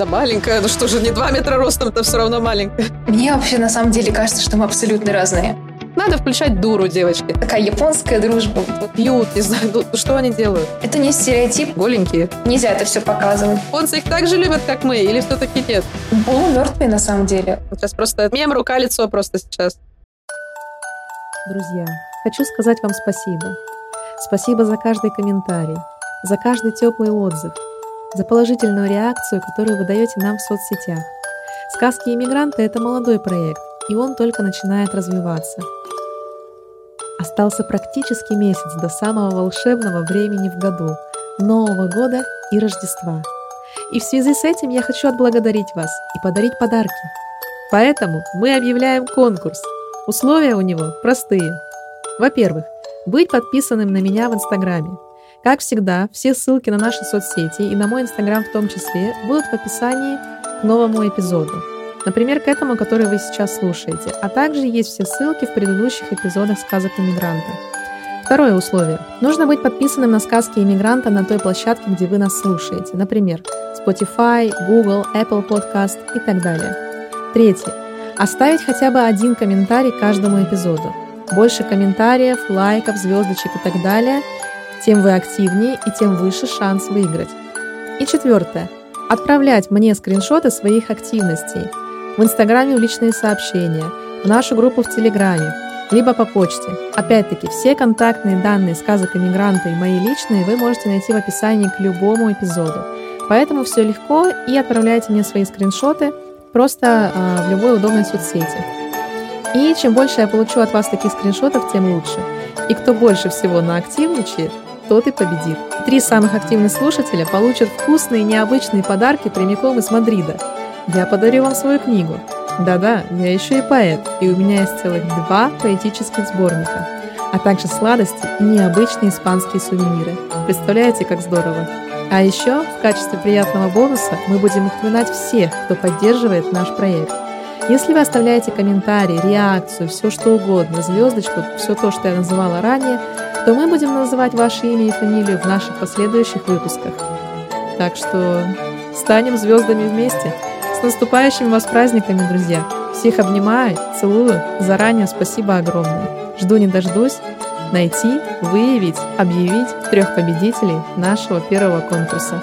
Да маленькая, ну что же, не 2 метра ростом, это все равно маленькая. Мне вообще на самом деле кажется, что мы абсолютно разные. Надо включать дуру, девочки. Такая японская дружба. Пьют, не знаю, ну, что они делают? Это не стереотип. Голенькие. Нельзя это все показывать. Японцы их так же любят, как мы, или все-таки нет? Полумертвые на самом деле. Сейчас просто мем рука-лицо просто сейчас. Друзья, хочу сказать вам спасибо. Спасибо за каждый комментарий, за каждый теплый отзыв, за положительную реакцию, которую вы даете нам в соцсетях. «Сказки иммигранта» — это молодой проект, и он только начинает развиваться. Остался практически месяц до самого волшебного времени в году – Нового года и Рождества. И в связи с этим я хочу отблагодарить вас и подарить подарки. Поэтому мы объявляем конкурс. Условия у него простые. Во-первых, быть подписанным на меня в Инстаграме. Как всегда, все ссылки на наши соцсети и на мой Инстаграм в том числе будут в описании к новому эпизоду. Например, к этому, который вы сейчас слушаете. А также есть все ссылки в предыдущих эпизодах сказок иммигранта. Второе условие. Нужно быть подписанным на сказки иммигранта на той площадке, где вы нас слушаете. Например, Spotify, Google, Apple Podcast и так далее. Третье. Оставить хотя бы один комментарий каждому эпизоду. Больше комментариев, лайков, звездочек и так далее, тем вы активнее и тем выше шанс выиграть. И четвертое. Отправлять мне скриншоты своих активностей – в Инстаграме в личные сообщения, в нашу группу в Телеграме, либо по почте. Опять-таки, все контактные данные сказок иммигранта и мои личные вы можете найти в описании к любому эпизоду. Поэтому все легко и отправляйте мне свои скриншоты просто э, в любой удобной соцсети. И чем больше я получу от вас таких скриншотов, тем лучше. И кто больше всего наактивничает, тот и победит. Три самых активных слушателя получат вкусные необычные подарки прямиком из Мадрида – я подарю вам свою книгу. Да-да, я еще и поэт, и у меня есть целых два поэтических сборника, а также сладости и необычные испанские сувениры. Представляете, как здорово? А еще в качестве приятного бонуса мы будем упоминать всех, кто поддерживает наш проект. Если вы оставляете комментарий, реакцию, все что угодно, звездочку, все то, что я называла ранее, то мы будем называть ваше имя и фамилию в наших последующих выпусках. Так что станем звездами вместе. С наступающими вас праздниками, друзья! Всех обнимаю, целую. Заранее спасибо огромное. Жду не дождусь найти, выявить, объявить трех победителей нашего первого конкурса.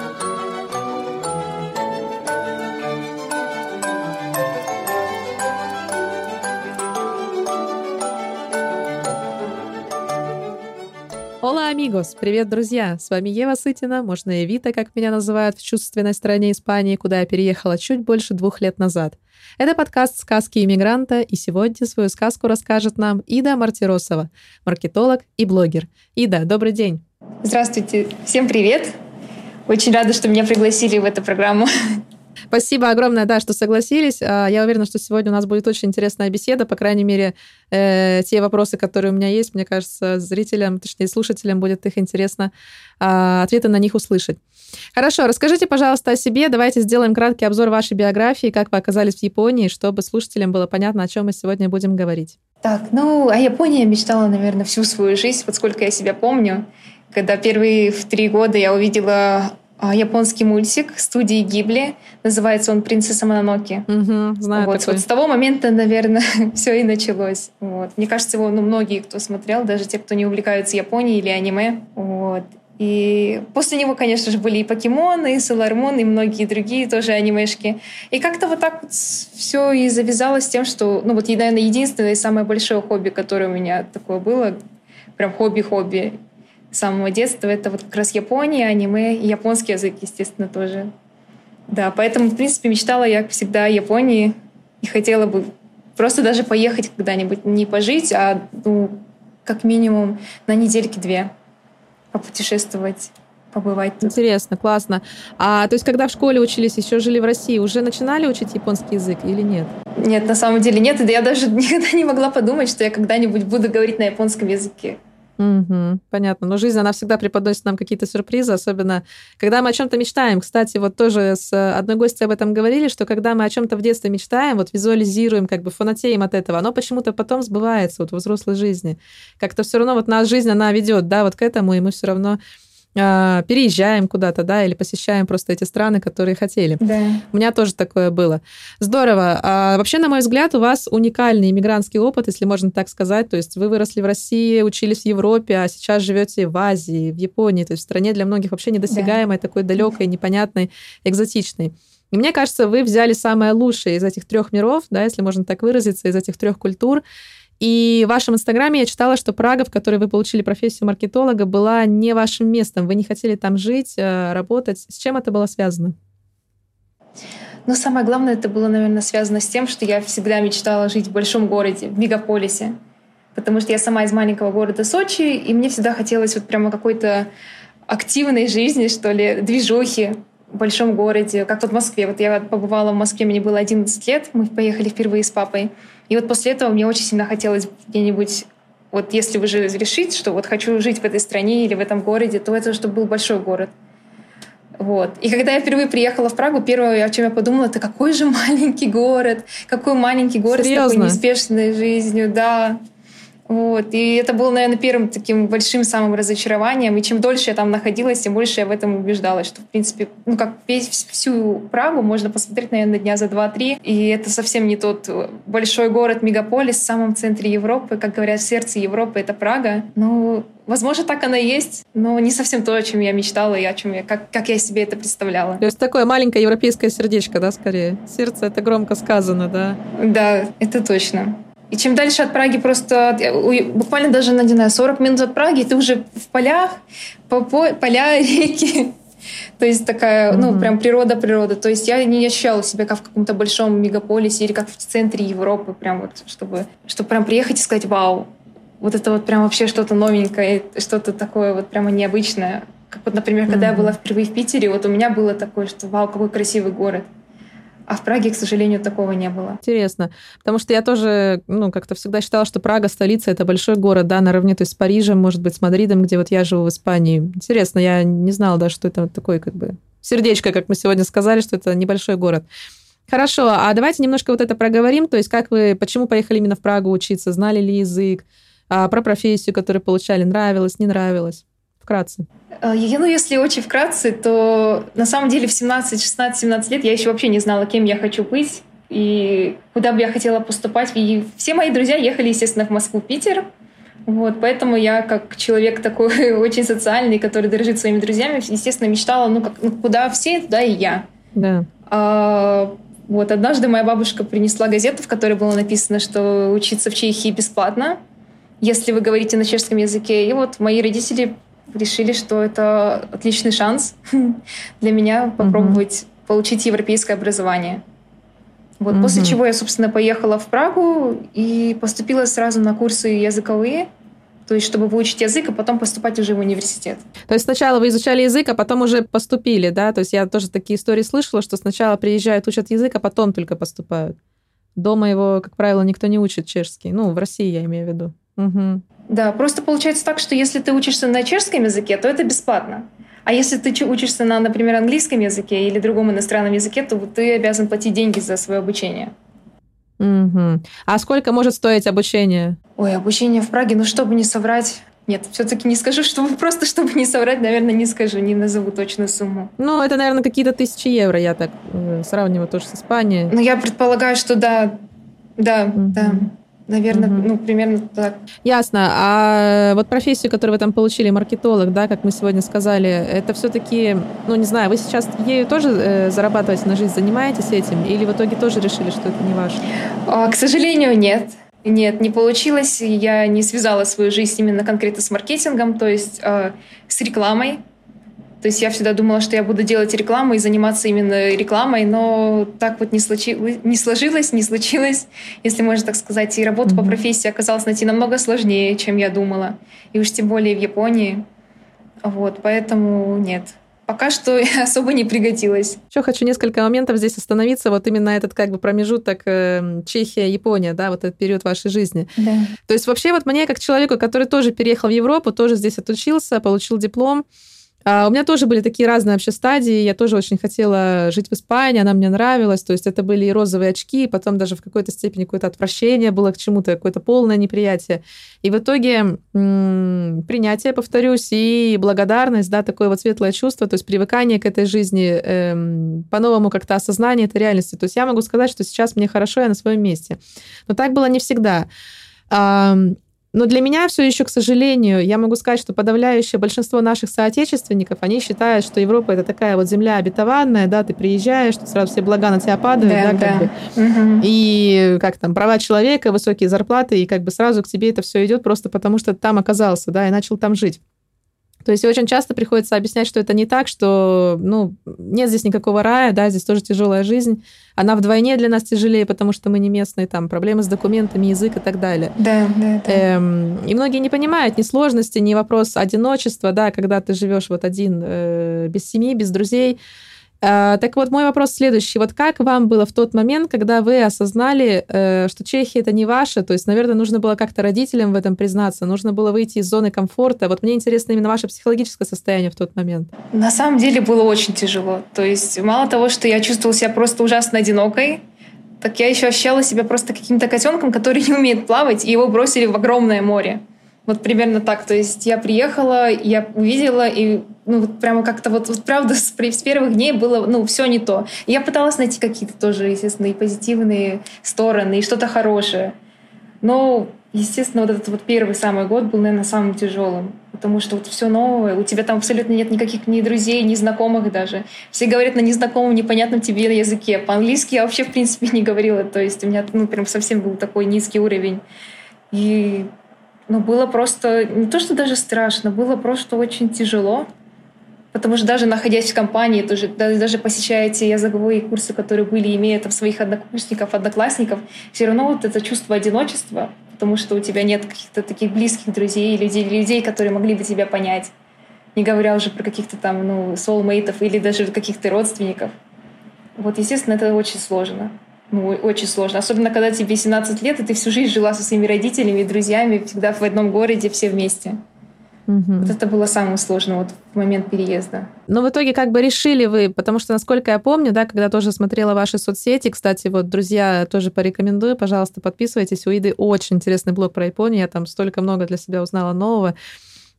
Amigos! Привет, друзья! С вами Ева Сытина, можно Евита, как меня называют в чувственной стране Испании, куда я переехала чуть больше двух лет назад. Это подкаст «Сказки иммигранта», и сегодня свою сказку расскажет нам Ида Мартиросова, маркетолог и блогер. Ида, добрый день! Здравствуйте! Всем привет! Очень рада, что меня пригласили в эту программу. Спасибо огромное, да, что согласились. А, я уверена, что сегодня у нас будет очень интересная беседа. По крайней мере, э, те вопросы, которые у меня есть, мне кажется, зрителям, точнее, слушателям будет их интересно а, ответы на них услышать. Хорошо, расскажите, пожалуйста, о себе. Давайте сделаем краткий обзор вашей биографии, как вы оказались в Японии, чтобы слушателям было понятно, о чем мы сегодня будем говорить. Так, ну, о Японии я мечтала, наверное, всю свою жизнь, вот сколько я себя помню. Когда первые в три года я увидела японский мультик студии Гибли. Называется он «Принцесса Мононоки». Угу, знаю вот, вот с того момента, наверное, все и началось. Вот. Мне кажется, его ну, многие, кто смотрел, даже те, кто не увлекаются Японией или аниме. Вот. И после него, конечно же, были и покемоны, и Солармон, и многие другие тоже анимешки. И как-то вот так вот все и завязалось тем, что, ну вот, наверное, единственное и самое большое хобби, которое у меня такое было, прям хобби-хобби, с самого детства. Это вот как раз Япония, аниме, и японский язык, естественно, тоже. Да, поэтому, в принципе, мечтала я всегда о Японии и хотела бы просто даже поехать когда-нибудь, не пожить, а ну, как минимум на недельки-две попутешествовать побывать тут. Интересно, классно. А то есть, когда в школе учились, еще жили в России, уже начинали учить японский язык или нет? Нет, на самом деле нет. Я даже никогда не могла подумать, что я когда-нибудь буду говорить на японском языке. Угу, понятно. Но жизнь, она всегда преподносит нам какие-то сюрпризы, особенно когда мы о чем-то мечтаем. Кстати, вот тоже с одной гостью об этом говорили, что когда мы о чем-то в детстве мечтаем, вот визуализируем, как бы фанатеем от этого, оно почему-то потом сбывается вот в взрослой жизни. Как-то все равно вот наша жизнь, она ведет, да, вот к этому, и мы все равно а, переезжаем куда-то, да, или посещаем просто эти страны, которые хотели. Да. У меня тоже такое было. Здорово. А вообще, на мой взгляд, у вас уникальный иммигрантский опыт, если можно так сказать. То есть вы выросли в России, учились в Европе, а сейчас живете в Азии, в Японии, то есть в стране для многих вообще недосягаемой, да. такой далекой, непонятной, экзотичной. И мне кажется, вы взяли самое лучшее из этих трех миров, да, если можно так выразиться, из этих трех культур, и в вашем инстаграме я читала, что Прага, в которой вы получили профессию маркетолога, была не вашим местом. Вы не хотели там жить, э, работать. С чем это было связано? Ну, самое главное, это было, наверное, связано с тем, что я всегда мечтала жить в большом городе, в мегаполисе. Потому что я сама из маленького города Сочи, и мне всегда хотелось вот прямо какой-то активной жизни, что ли, движухи в большом городе, как вот в Москве. Вот я побывала в Москве, мне было 11 лет, мы поехали впервые с папой. И вот после этого мне очень сильно хотелось где-нибудь вот если вы же решите, что вот хочу жить в этой стране или в этом городе, то это чтобы был большой город. Вот. И когда я впервые приехала в Прагу, первое, о чем я подумала, это какой же маленький город, какой маленький город Серьезно? с такой неспешной жизнью, да. Вот. И это было, наверное, первым таким большим самым разочарованием. И чем дольше я там находилась, тем больше я в этом убеждалась, что, в принципе, ну, как весь, всю Прагу можно посмотреть, наверное, дня за два-три. И это совсем не тот большой город, мегаполис в самом центре Европы. Как говорят, в сердце Европы — это Прага. Ну, Возможно, так оно и есть, но не совсем то, о чем я мечтала и о чем я, как, как я себе это представляла. То есть такое маленькое европейское сердечко, да, скорее? Сердце — это громко сказано, да? Да, это точно. И чем дальше от Праги просто, буквально даже, не знаю, 40 минут от Праги, ты уже в полях, по, по, поля, реки. То есть такая, mm-hmm. ну, прям природа-природа. То есть я не ощущала себя как в каком-то большом мегаполисе или как в центре Европы, прям вот, чтобы, чтобы прям приехать и сказать, вау, вот это вот прям вообще что-то новенькое, что-то такое вот прямо необычное. Как вот, например, когда mm-hmm. я была впервые в Питере, вот у меня было такое, что вау, какой красивый город. А в Праге, к сожалению, такого не было. Интересно. Потому что я тоже, ну, как-то всегда считала, что Прага столица это большой город, да, наравне то есть с Парижем, может быть, с Мадридом, где вот я живу в Испании. Интересно, я не знала, да, что это такой, как бы, сердечко, как мы сегодня сказали, что это небольшой город. Хорошо, а давайте немножко вот это проговорим. То есть как вы, почему поехали именно в Прагу учиться? Знали ли язык? А про профессию, которую получали, нравилось, не нравилось? Вкратце. Э, ну, если очень вкратце, то на самом деле в 17, 16, 17 лет я еще вообще не знала, кем я хочу быть и куда бы я хотела поступать. И все мои друзья ехали, естественно, в Москву, Питер. Вот, поэтому я, как человек такой очень социальный, который дорожит своими друзьями, естественно, мечтала, ну, как, ну куда все, туда и я. Да. А, вот, однажды моя бабушка принесла газету, в которой было написано, что учиться в Чехии бесплатно, если вы говорите на чешском языке. И вот мои родители решили, что это отличный шанс для меня попробовать mm-hmm. получить европейское образование. Вот mm-hmm. после чего я, собственно, поехала в Прагу и поступила сразу на курсы языковые, то есть чтобы выучить язык, а потом поступать уже в университет. То есть сначала вы изучали язык, а потом уже поступили, да? То есть я тоже такие истории слышала, что сначала приезжают, учат язык, а потом только поступают. Дома его, как правило, никто не учит чешский. Ну, в России я имею в виду. Угу. Да, просто получается так, что если ты учишься на чешском языке, то это бесплатно. А если ты учишься на, например, английском языке или другом иностранном языке, то ты обязан платить деньги за свое обучение. Угу. А сколько может стоить обучение? Ой, обучение в Праге, ну чтобы не соврать, нет, все-таки не скажу, чтобы просто чтобы не соврать, наверное, не скажу, не назову точную сумму. Ну, это, наверное, какие-то тысячи евро, я так э, сравниваю тоже с Испанией. Ну, я предполагаю, что да, да, угу. да. Наверное, угу. ну, примерно так. Ясно. А вот профессию, которую вы там получили, маркетолог, да, как мы сегодня сказали, это все-таки, ну, не знаю, вы сейчас ею тоже э, зарабатываете на жизнь, занимаетесь этим? Или в итоге тоже решили, что это не ваше? А, к сожалению, нет. Нет, не получилось. Я не связала свою жизнь именно конкретно с маркетингом, то есть э, с рекламой. То есть я всегда думала, что я буду делать рекламу и заниматься именно рекламой, но так вот не, случи... не сложилось, не случилось, если можно так сказать. И работу mm-hmm. по профессии оказалось найти намного сложнее, чем я думала. И уж тем более в Японии. Вот, поэтому нет. Пока что особо не пригодилось. Еще хочу несколько моментов здесь остановиться. Вот именно этот как бы промежуток э, Чехия-Япония, да, вот этот период вашей жизни. Да. То есть вообще вот мне, как человеку, который тоже переехал в Европу, тоже здесь отучился, получил диплом, у меня тоже были такие разные вообще стадии. Я тоже очень хотела жить в Испании, она мне нравилась. То есть это были и розовые очки, и потом даже в какой-то степени какое-то отвращение было к чему-то, какое-то полное неприятие. И в итоге м- принятие, повторюсь, и благодарность, да, такое вот светлое чувство, то есть привыкание к этой жизни, эм, по-новому как-то осознание этой реальности. То есть я могу сказать, что сейчас мне хорошо, я на своем месте. Но так было не всегда. Но для меня все еще, к сожалению, я могу сказать, что подавляющее большинство наших соотечественников, они считают, что Европа это такая вот земля обетованная, да, ты приезжаешь, тут сразу все блага на тебя падают, да, да, как да. бы. Угу. И как там, права человека, высокие зарплаты, и как бы сразу к тебе это все идет просто потому, что ты там оказался, да, и начал там жить. То есть очень часто приходится объяснять, что это не так, что ну, нет здесь никакого рая, да, здесь тоже тяжелая жизнь. Она вдвойне для нас тяжелее, потому что мы не местные, там проблемы с документами, язык и так далее. Да, да, да. Эм, и многие не понимают ни сложности, ни вопрос одиночества, да, когда ты живешь вот один, э, без семьи, без друзей. А, так вот, мой вопрос следующий. Вот как вам было в тот момент, когда вы осознали, э, что Чехия это не ваша? То есть, наверное, нужно было как-то родителям в этом признаться, нужно было выйти из зоны комфорта. Вот мне интересно именно ваше психологическое состояние в тот момент. На самом деле было очень тяжело. То есть, мало того, что я чувствовала себя просто ужасно одинокой, так я еще ощущала себя просто каким-то котенком, который не умеет плавать, и его бросили в огромное море. Вот примерно так. То есть я приехала, я увидела, и ну вот прямо как-то вот, вот правда с, с первых дней было ну все не то. И я пыталась найти какие-то тоже, естественно, и позитивные стороны, и что-то хорошее. Но, естественно, вот этот вот первый самый год был, наверное, самым тяжелым. Потому что вот все новое, у тебя там абсолютно нет никаких ни друзей, ни знакомых даже. Все говорят на незнакомом, непонятном тебе языке. По-английски я вообще, в принципе, не говорила. То есть у меня ну, прям совсем был такой низкий уровень. И но было просто не то, что даже страшно, было просто очень тяжело. Потому что даже находясь в компании, тоже, даже посещая те языковые курсы, которые были, имея там своих однокурсников, одноклассников, все равно вот это чувство одиночества, потому что у тебя нет каких-то таких близких друзей, людей, людей, которые могли бы тебя понять. Не говоря уже про каких-то там, ну, соулмейтов или даже каких-то родственников. Вот, естественно, это очень сложно ну, очень сложно. Особенно, когда тебе 17 лет, и ты всю жизнь жила со своими родителями, друзьями, всегда в одном городе, все вместе. Угу. Вот это было самое сложное вот в момент переезда. Но в итоге как бы решили вы, потому что, насколько я помню, да, когда тоже смотрела ваши соцсети, кстати, вот, друзья, тоже порекомендую, пожалуйста, подписывайтесь. У Иды очень интересный блог про Японию, я там столько много для себя узнала нового.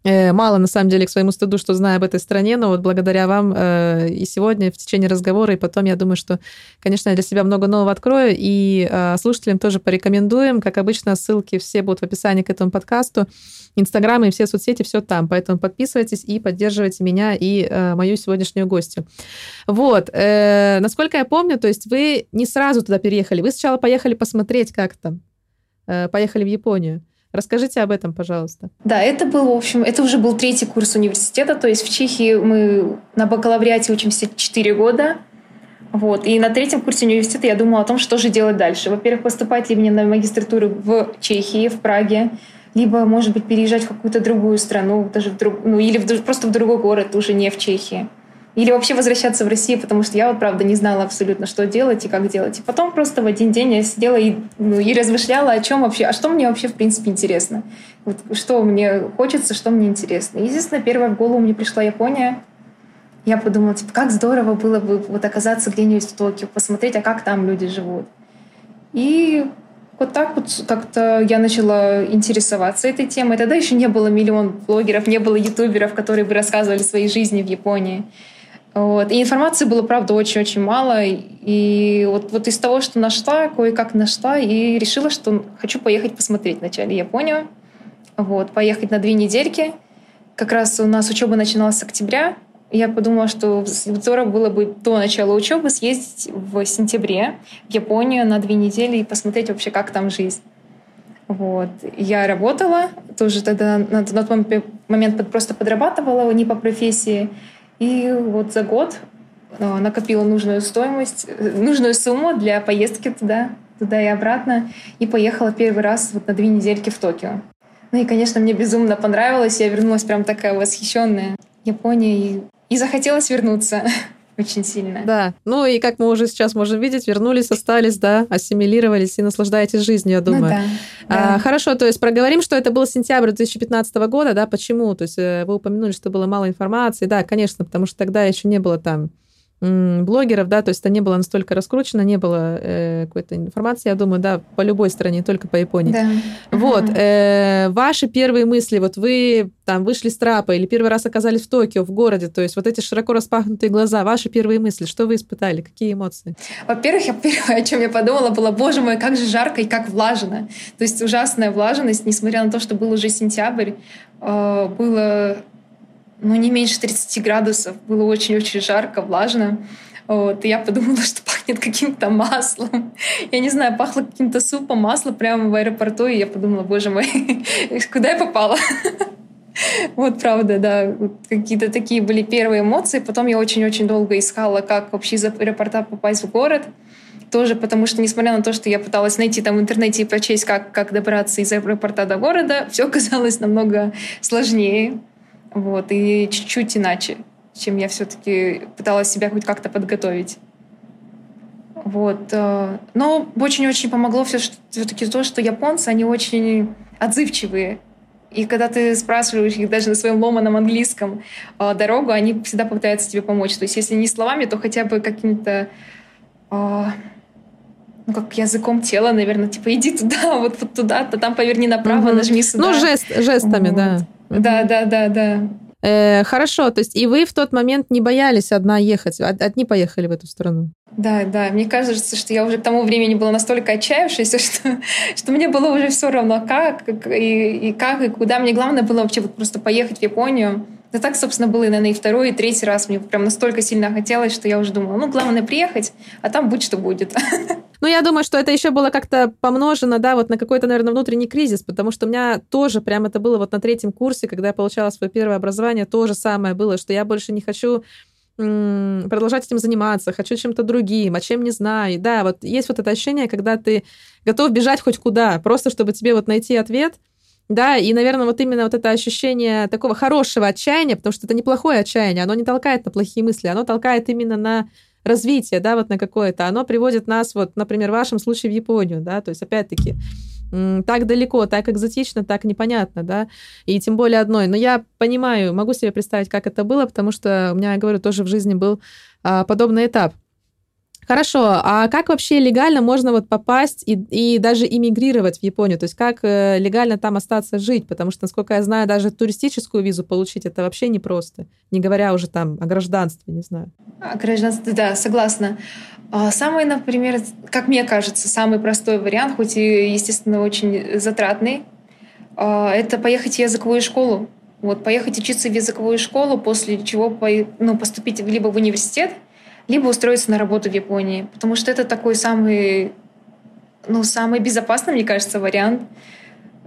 Э, мало, на самом деле, к своему стыду, что знаю об этой стране, но вот благодаря вам э, и сегодня, в течение разговора, и потом, я думаю, что, конечно, я для себя много нового открою, и э, слушателям тоже порекомендуем. Как обычно, ссылки все будут в описании к этому подкасту. Инстаграм и все соцсети, все там. Поэтому подписывайтесь и поддерживайте меня и мою сегодняшнюю гостью. Вот. Насколько я помню, то есть вы не сразу туда переехали. Вы сначала поехали посмотреть, как там. Поехали в Японию. Расскажите об этом, пожалуйста. Да, это был, в общем, это уже был третий курс университета, то есть в Чехии мы на бакалавриате учимся 4 года, вот. И на третьем курсе университета я думала о том, что же делать дальше. Во-первых, поступать ли мне на магистратуру в Чехии, в Праге, либо, может быть, переезжать в какую-то другую страну, даже в друг, ну, или в, просто в другой город, уже не в Чехии. Или вообще возвращаться в Россию, потому что я вот, правда, не знала абсолютно, что делать и как делать. И потом просто в один день я сидела и, ну, и размышляла о чем вообще, а что мне вообще, в принципе, интересно. Вот, что мне хочется, что мне интересно. И, естественно, первая в голову мне пришла Япония. Я подумала, типа, как здорово было бы вот оказаться где-нибудь в Токио, посмотреть, а как там люди живут. И вот так вот как-то я начала интересоваться этой темой. Тогда еще не было миллион блогеров, не было ютуберов, которые бы рассказывали свои жизни в Японии. Вот. И информации было, правда, очень-очень мало. И вот, вот из того, что нашла, кое-как нашла, и решила, что хочу поехать посмотреть вначале Японию. Вот, поехать на две недельки. Как раз у нас учеба начиналась с октября. Я подумала, что здорово было бы до начала учебы съездить в сентябре в Японию на две недели и посмотреть вообще, как там жизнь. Вот. Я работала, тоже тогда на тот момент просто подрабатывала не по профессии. И вот за год э, накопила нужную стоимость, э, нужную сумму для поездки туда, туда и обратно. И поехала первый раз вот на две недельки в Токио. Ну и, конечно, мне безумно понравилось. Я вернулась прям такая восхищенная Японией. И, и захотелось вернуться. очень сильно. Да. Ну и как мы уже сейчас можем видеть, вернулись, остались, да, ассимилировались и наслаждаетесь жизнью, я думаю. Ну, да, А, да. хорошо, то есть проговорим, что это был сентябрь 2015 года, да, почему? То есть э, вы упомянули, что было мало информации, да, конечно, потому что тогда еще не было там блогеров, да, то есть это не было настолько раскручено, не было э, какой-то информации, я думаю, да, по любой стране, не только по Японии. Да. Вот, э, ваши первые мысли, вот вы там вышли с трапа или первый раз оказались в Токио, в городе, то есть вот эти широко распахнутые глаза, ваши первые мысли, что вы испытали, какие эмоции? Во-первых, я первое, о чем я подумала, было, боже мой, как же жарко и как влажно. То есть ужасная влажность, несмотря на то, что был уже сентябрь, э, было ну, не меньше 30 градусов, было очень-очень жарко, влажно. Вот, и я подумала, что пахнет каким-то маслом. Я не знаю, пахло каким-то супом, масло прямо в аэропорту, и я подумала, боже мой, куда я попала? Вот правда, да, какие-то такие были первые эмоции. Потом я очень-очень долго искала, как вообще из аэропорта попасть в город. Тоже потому что, несмотря на то, что я пыталась найти там в интернете и прочесть, как, как добраться из аэропорта до города, все оказалось намного сложнее. Вот, и чуть-чуть иначе, чем я все-таки пыталась себя хоть как-то подготовить. Вот. э, Но очень-очень помогло все-таки то, что японцы, они очень отзывчивые. И когда ты спрашиваешь их даже на своем ломаном английском э, дорогу, они всегда попытаются тебе помочь. То есть если не словами, то хотя бы каким-то э, ну, как языком тела, наверное, типа иди туда, вот, вот туда, то там поверни направо, Мгм. нажми сюда. Ну, жест, жестами, Вот. да. Да, да, да, да. Э, хорошо, то есть и вы в тот момент не боялись одна ехать, од- одни поехали в эту страну? Да, да. Мне кажется, что я уже к тому времени была настолько отчаявшаяся, что, что мне было уже все равно, как, как и, и как, и куда. Мне главное было вообще вот просто поехать в Японию. Да так, собственно, было, наверное, и второй, и третий раз. Мне прям настолько сильно хотелось, что я уже думала, ну, главное приехать, а там будь что будет. Ну, я думаю, что это еще было как-то помножено, да, вот на какой-то, наверное, внутренний кризис, потому что у меня тоже прям это было вот на третьем курсе, когда я получала свое первое образование, то же самое было, что я больше не хочу продолжать этим заниматься, хочу чем-то другим, а чем не знаю. Да, вот есть вот это ощущение, когда ты готов бежать хоть куда, просто чтобы тебе вот найти ответ, да, и, наверное, вот именно вот это ощущение такого хорошего отчаяния, потому что это неплохое отчаяние, оно не толкает на плохие мысли, оно толкает именно на развитие, да, вот на какое-то, оно приводит нас, вот, например, в вашем случае в Японию, да, то есть, опять-таки, так далеко, так экзотично, так непонятно, да, и тем более одной. Но я понимаю, могу себе представить, как это было, потому что у меня, я говорю, тоже в жизни был а, подобный этап. Хорошо, а как вообще легально можно вот попасть и, и даже иммигрировать в Японию? То есть как э, легально там остаться жить? Потому что, насколько я знаю, даже туристическую визу получить это вообще непросто. Не говоря уже там о гражданстве, не знаю. А, Гражданство, да, согласна. А, Самый, например, как мне кажется, самый простой вариант, хоть и, естественно, очень затратный, а, это поехать в языковую школу. Вот, поехать учиться в языковую школу, после чего ну, поступить либо в университет, либо устроиться на работу в Японии. Потому что это такой самый, ну, самый безопасный, мне кажется, вариант,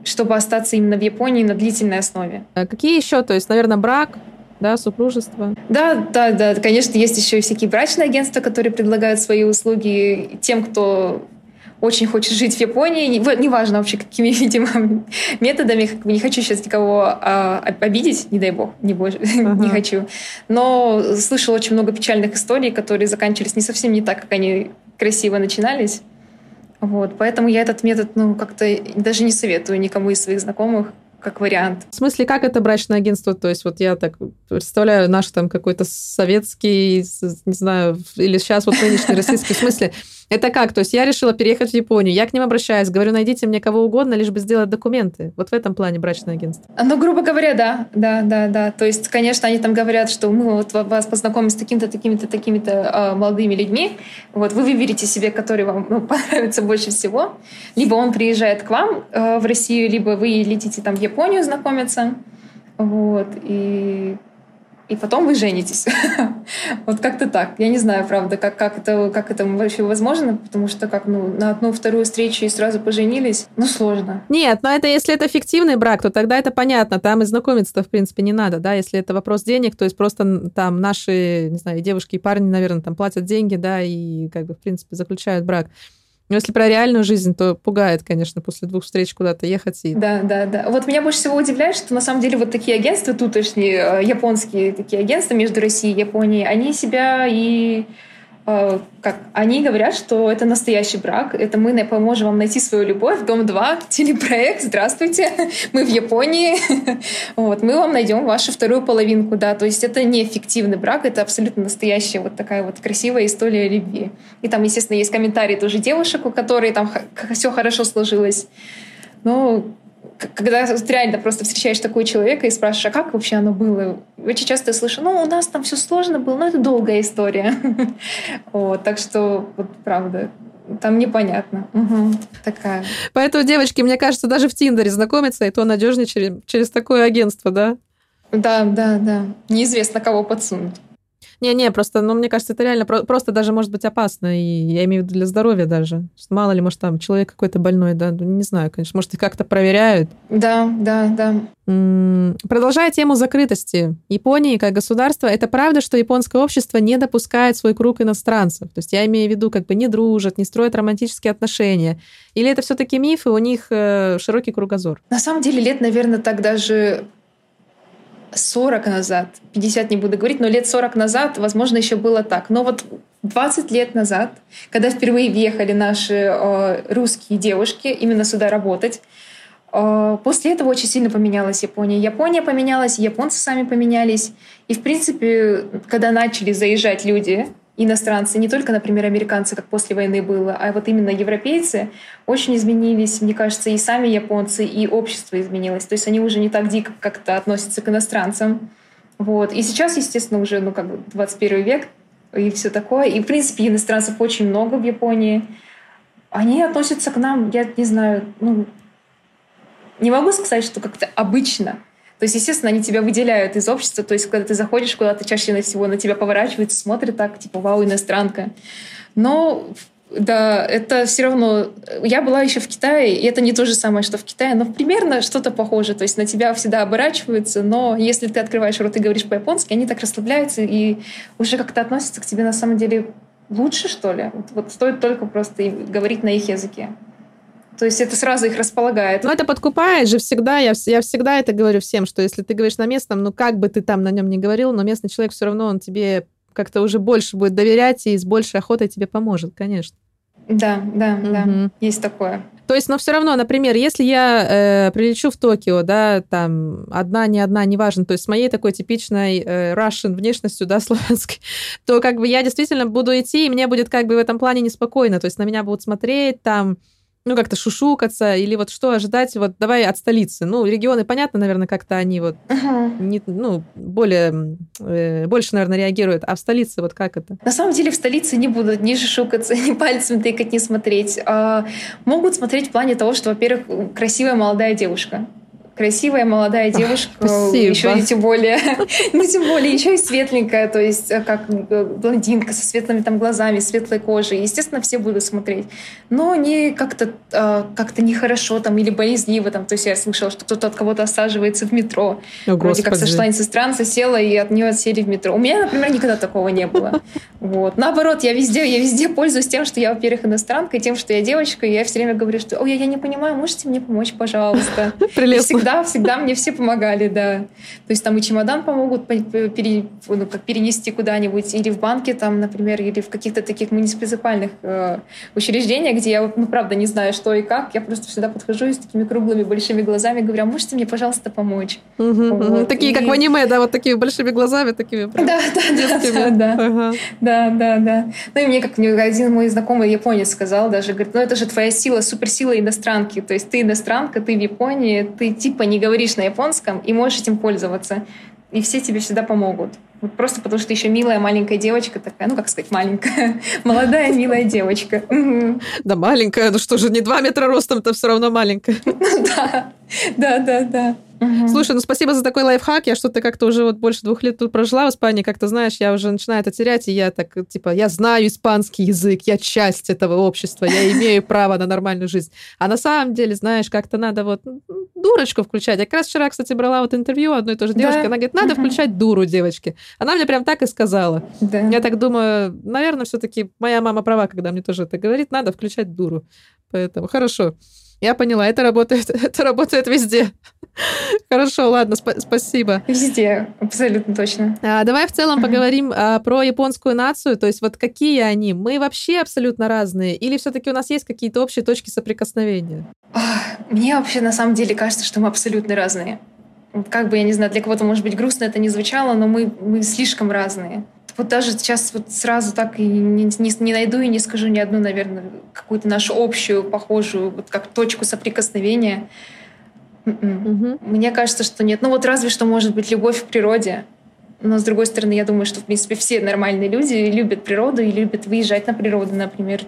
чтобы остаться именно в Японии на длительной основе. А Какие еще? То есть, наверное, брак, да, супружество. Да, да, да, конечно, есть еще и всякие брачные агентства, которые предлагают свои услуги тем, кто очень хочет жить в Японии, неважно вообще какими, видимо, методами, не хочу сейчас никого а, об- обидеть, не дай бог, не, боже, Ага. не хочу. Но слышала очень много печальных историй, которые заканчивались не совсем не так, как они красиво начинались. Вот, поэтому я этот метод, ну, как-то даже не советую никому из своих знакомых как вариант. В смысле, как это брачное агентство? То есть вот я так представляю наш там какой-то советский, не знаю, или сейчас вот нынешний российский. В смысле, это как? То есть я решила переехать в Японию, я к ним обращаюсь, говорю, найдите мне кого угодно, лишь бы сделать документы. Вот в этом плане брачное агентство. Ну, грубо говоря, да, да, да, да. То есть, конечно, они там говорят, что мы вот ва- вас познакомим с такими-то, такими-то, такими-то а, молодыми людьми. Вот вы выберете себе, который вам ну, понравится больше всего. Либо он приезжает к вам э, в Россию, либо вы летите там в Японию знакомиться. Вот. И и потом вы женитесь. вот как-то так. Я не знаю, правда, как, как, это, как это вообще возможно, потому что как ну, на одну-вторую встречу и сразу поженились, ну, сложно. Нет, но это если это фиктивный брак, то тогда это понятно, там и знакомиться-то, в принципе, не надо, да, если это вопрос денег, то есть просто там наши, не знаю, девушки и парни, наверное, там платят деньги, да, и как бы, в принципе, заключают брак. Ну, если про реальную жизнь, то пугает, конечно, после двух встреч куда-то ехать. И... Да, да, да. Вот меня больше всего удивляет, что на самом деле вот такие агентства тутошние, э, японские такие агентства между Россией и Японией, они себя и как они говорят, что это настоящий брак, это мы поможем вам найти свою любовь, Дом 2, телепроект, здравствуйте, мы в Японии, вот, мы вам найдем вашу вторую половинку, да, то есть это не фиктивный брак, это абсолютно настоящая вот такая вот красивая история любви. И там, естественно, есть комментарии тоже девушек, у которых там все хорошо сложилось. Но когда реально просто встречаешь такого человека и спрашиваешь, а как вообще оно было? Очень часто я слышу, ну, у нас там все сложно было, но это долгая история. вот, так что, вот, правда, там непонятно. Угу. Такая. Поэтому, девочки, мне кажется, даже в Тиндере знакомиться, и то надежнее через, через такое агентство, да? Да, да, да. Неизвестно, кого подсунуть. Не-не, просто, ну, мне кажется, это реально про- просто даже может быть опасно, и я имею в виду для здоровья даже. Мало ли, может, там человек какой-то больной, да, ну, не знаю, конечно, может, их как-то проверяют. Да, да, да. М-м- продолжая тему закрытости Японии как государства, это правда, что японское общество не допускает свой круг иностранцев? То есть я имею в виду, как бы не дружат, не строят романтические отношения? Или это все-таки миф, и у них э, широкий кругозор? На самом деле лет, наверное, так даже 40 назад, 50 не буду говорить, но лет 40 назад, возможно, еще было так. Но вот 20 лет назад, когда впервые въехали наши э, русские девушки именно сюда работать, э, после этого очень сильно поменялась Япония. Япония поменялась, японцы сами поменялись. И, в принципе, когда начали заезжать люди иностранцы, не только, например, американцы, как после войны было, а вот именно европейцы очень изменились, мне кажется, и сами японцы, и общество изменилось. То есть они уже не так дико как-то относятся к иностранцам. Вот. И сейчас, естественно, уже ну, как бы 21 век и все такое. И, в принципе, иностранцев очень много в Японии. Они относятся к нам, я не знаю, ну, не могу сказать, что как-то обычно, то есть, естественно, они тебя выделяют из общества. То есть, когда ты заходишь куда-то, чаще всего на тебя поворачиваются, смотрят так, типа, вау, иностранка. Но да, это все равно... Я была еще в Китае, и это не то же самое, что в Китае, но примерно что-то похоже. То есть на тебя всегда оборачиваются, но если ты открываешь рот и говоришь по-японски, они так расслабляются и уже как-то относятся к тебе на самом деле лучше, что ли. Вот, вот стоит только просто говорить на их языке. То есть это сразу их располагает. Ну, это подкупает же всегда. Я, я всегда это говорю всем, что если ты говоришь на местном, ну, как бы ты там на нем не говорил, но местный человек все равно, он тебе как-то уже больше будет доверять и с большей охотой тебе поможет, конечно. Да, да, угу. да, есть такое. То есть, но все равно, например, если я э, прилечу в Токио, да, там одна, не одна, неважно, то есть с моей такой типичной э, Russian внешностью, да, славянской, то как бы я действительно буду идти, и мне будет как бы в этом плане неспокойно, то есть на меня будут смотреть, там, ну, как-то шушукаться, или вот что ожидать, вот давай от столицы. Ну, регионы, понятно, наверное, как-то они вот, uh-huh. не, ну, более, э, больше, наверное, реагируют, а в столице вот как это? На самом деле в столице не будут ни шушукаться, ни пальцем тыкать, ни смотреть. А могут смотреть в плане того, что, во-первых, красивая молодая девушка красивая молодая девушка, Спасибо. еще не тем более, не тем более, еще и светленькая, то есть э, как э, блондинка со светлыми там глазами, светлой кожей. Естественно, все будут смотреть, но не как-то э, как-то нехорошо там или болезнливо там. То есть я слышала, что кто-то от кого-то осаживается в метро. О, Вроде как сошла иностранца, села и от нее отсели в метро. У меня, например, никогда такого не было. Вот. Наоборот, я везде, я везде пользуюсь тем, что я, во-первых, иностранка, и тем, что я девочка, и я все время говорю, что, ой, я, я не понимаю, можете мне помочь, пожалуйста? Прелестно всегда, всегда мне все помогали, да. То есть там и чемодан помогут пере, ну, как перенести куда-нибудь, или в банке там, например, или в каких-то таких муниципальных э, учреждениях, где я, ну, правда, не знаю, что и как. Я просто всегда подхожу и с такими круглыми большими глазами говорю, а можете мне, пожалуйста, помочь? Угу, вот. Такие, и... как в аниме, да, вот такими большими глазами, такими прям да, да, детскими. Да, да, ага. да, да, да. Ну и мне, как мне один мой знакомый японец сказал даже, говорит, ну это же твоя сила, суперсила иностранки. То есть ты иностранка, ты в Японии, ты типа не говоришь на японском и можешь этим пользоваться. И все тебе всегда помогут. Вот просто потому что ты еще милая маленькая девочка такая, ну как сказать, маленькая, молодая милая девочка. Да маленькая, ну что же, не два метра ростом, это все равно маленькая. Да, да, да, да. Угу. Слушай, ну спасибо за такой лайфхак. Я что-то как-то уже вот больше двух лет тут прожила в Испании. Как-то, знаешь, я уже начинаю это терять, и я так, типа, я знаю испанский язык, я часть этого общества, я имею право на нормальную жизнь. А на самом деле, знаешь, как-то надо вот дурочку включать. Я как раз вчера, кстати, брала вот интервью одной и той же девушки. Да. Она говорит, надо угу. включать дуру, девочки. Она мне прям так и сказала. Да. Я так думаю, наверное, все-таки моя мама права, когда мне тоже это говорит, надо включать дуру. Поэтому хорошо. Я поняла, это работает, это работает везде. Хорошо, ладно, сп- спасибо. Везде, абсолютно точно. А, давай в целом поговорим а, про японскую нацию, то есть вот какие они? Мы вообще абсолютно разные или все-таки у нас есть какие-то общие точки соприкосновения? Мне вообще на самом деле кажется, что мы абсолютно разные. Как бы, я не знаю, для кого-то, может быть, грустно это не звучало, но мы, мы слишком разные вот даже сейчас вот сразу так и не, не, не найду и не скажу ни одну, наверное, какую-то нашу общую, похожую, вот как точку соприкосновения. Угу. Мне кажется, что нет. Ну вот разве что может быть любовь в природе. Но с другой стороны, я думаю, что в принципе все нормальные люди любят природу и любят выезжать на природу, например.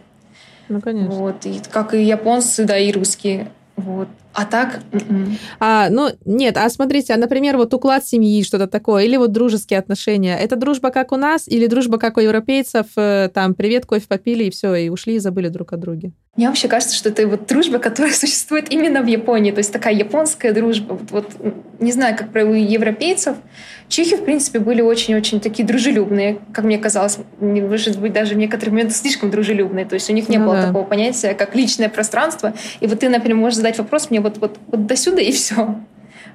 Ну, конечно. Вот. И, как и японцы, да, и русские. Вот. А так? М-м. А, ну, нет, а смотрите, а, например, вот уклад семьи, что-то такое, или вот дружеские отношения. Это дружба как у нас, или дружба как у европейцев, э, там, привет, кофе попили, и все, и ушли, и забыли друг о друге? Мне вообще кажется, что это вот дружба, которая существует именно в Японии, то есть такая японская дружба. Вот, вот не знаю, как про европейцев, чехи, в принципе, были очень-очень такие дружелюбные, как мне казалось, может быть, даже в некоторых моментах слишком дружелюбные, то есть у них не ну, было да. такого понятия, как личное пространство, и вот ты, например, можешь задать вопрос мне вот, вот, вот до сюда и все.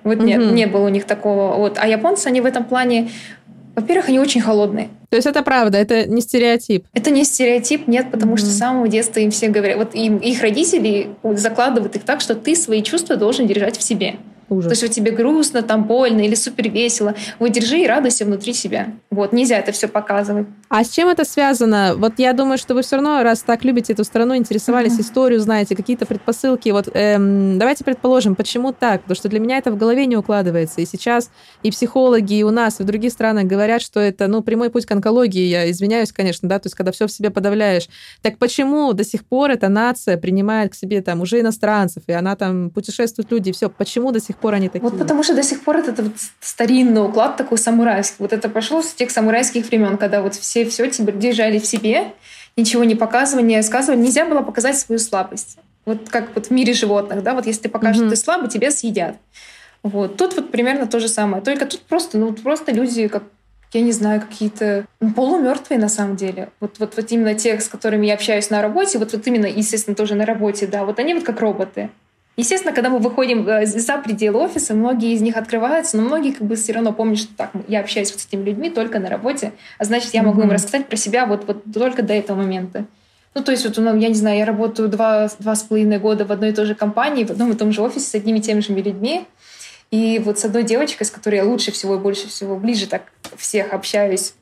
Вот угу. нет, не было у них такого. Вот. А японцы, они в этом плане, во-первых, они очень холодные. То есть это правда, это не стереотип? Это не стереотип, нет, потому mm что с самого детства им все говорят, вот им, их родители закладывают их так, что ты свои чувства должен держать в себе. Ужас. То есть вот тебе грустно, там больно или супер весело. Вот держи и радуйся внутри себя. Вот, нельзя это все показывать. А с чем это связано? Вот я думаю, что вы все равно, раз так любите эту страну, интересовались mm-hmm. историю, знаете, какие-то предпосылки. Вот эм, давайте предположим, почему так? Потому что для меня это в голове не укладывается. И сейчас и психологи, и у нас, и в других странах говорят, что это, ну, прямой путь к онкологии. Я извиняюсь, конечно, да, то есть когда все в себе подавляешь. Так почему до сих пор эта нация принимает к себе там уже иностранцев, и она там путешествует люди, и все? Почему до сих пор они такие? Вот потому что до сих пор это вот старинный уклад такой самурайский. Вот это пошло с тех самурайских времен, когда вот все все тебе держали в себе, ничего не показывали, не рассказывали. Нельзя было показать свою слабость. Вот как вот в мире животных, да, вот если ты покажешь, mm-hmm. что ты слабый, тебя съедят. Вот. Тут вот примерно то же самое. Только тут просто, ну, просто люди, как я не знаю, какие-то ну, полумертвые на самом деле. Вот, вот, вот именно те, с которыми я общаюсь на работе, вот, вот именно, естественно, тоже на работе, да, вот они вот как роботы. Естественно, когда мы выходим э, за пределы офиса, многие из них открываются, но многие как бы все равно помнят, что так, я общаюсь вот с этими людьми только на работе, а значит, я могу mm-hmm. им рассказать про себя вот, вот только до этого момента. Ну, то есть, вот, ну, я не знаю, я работаю два, два с половиной года в одной и той же компании, в одном и том же офисе с одними и теми же людьми. И вот с одной девочкой, с которой я лучше всего и больше всего, ближе так всех общаюсь,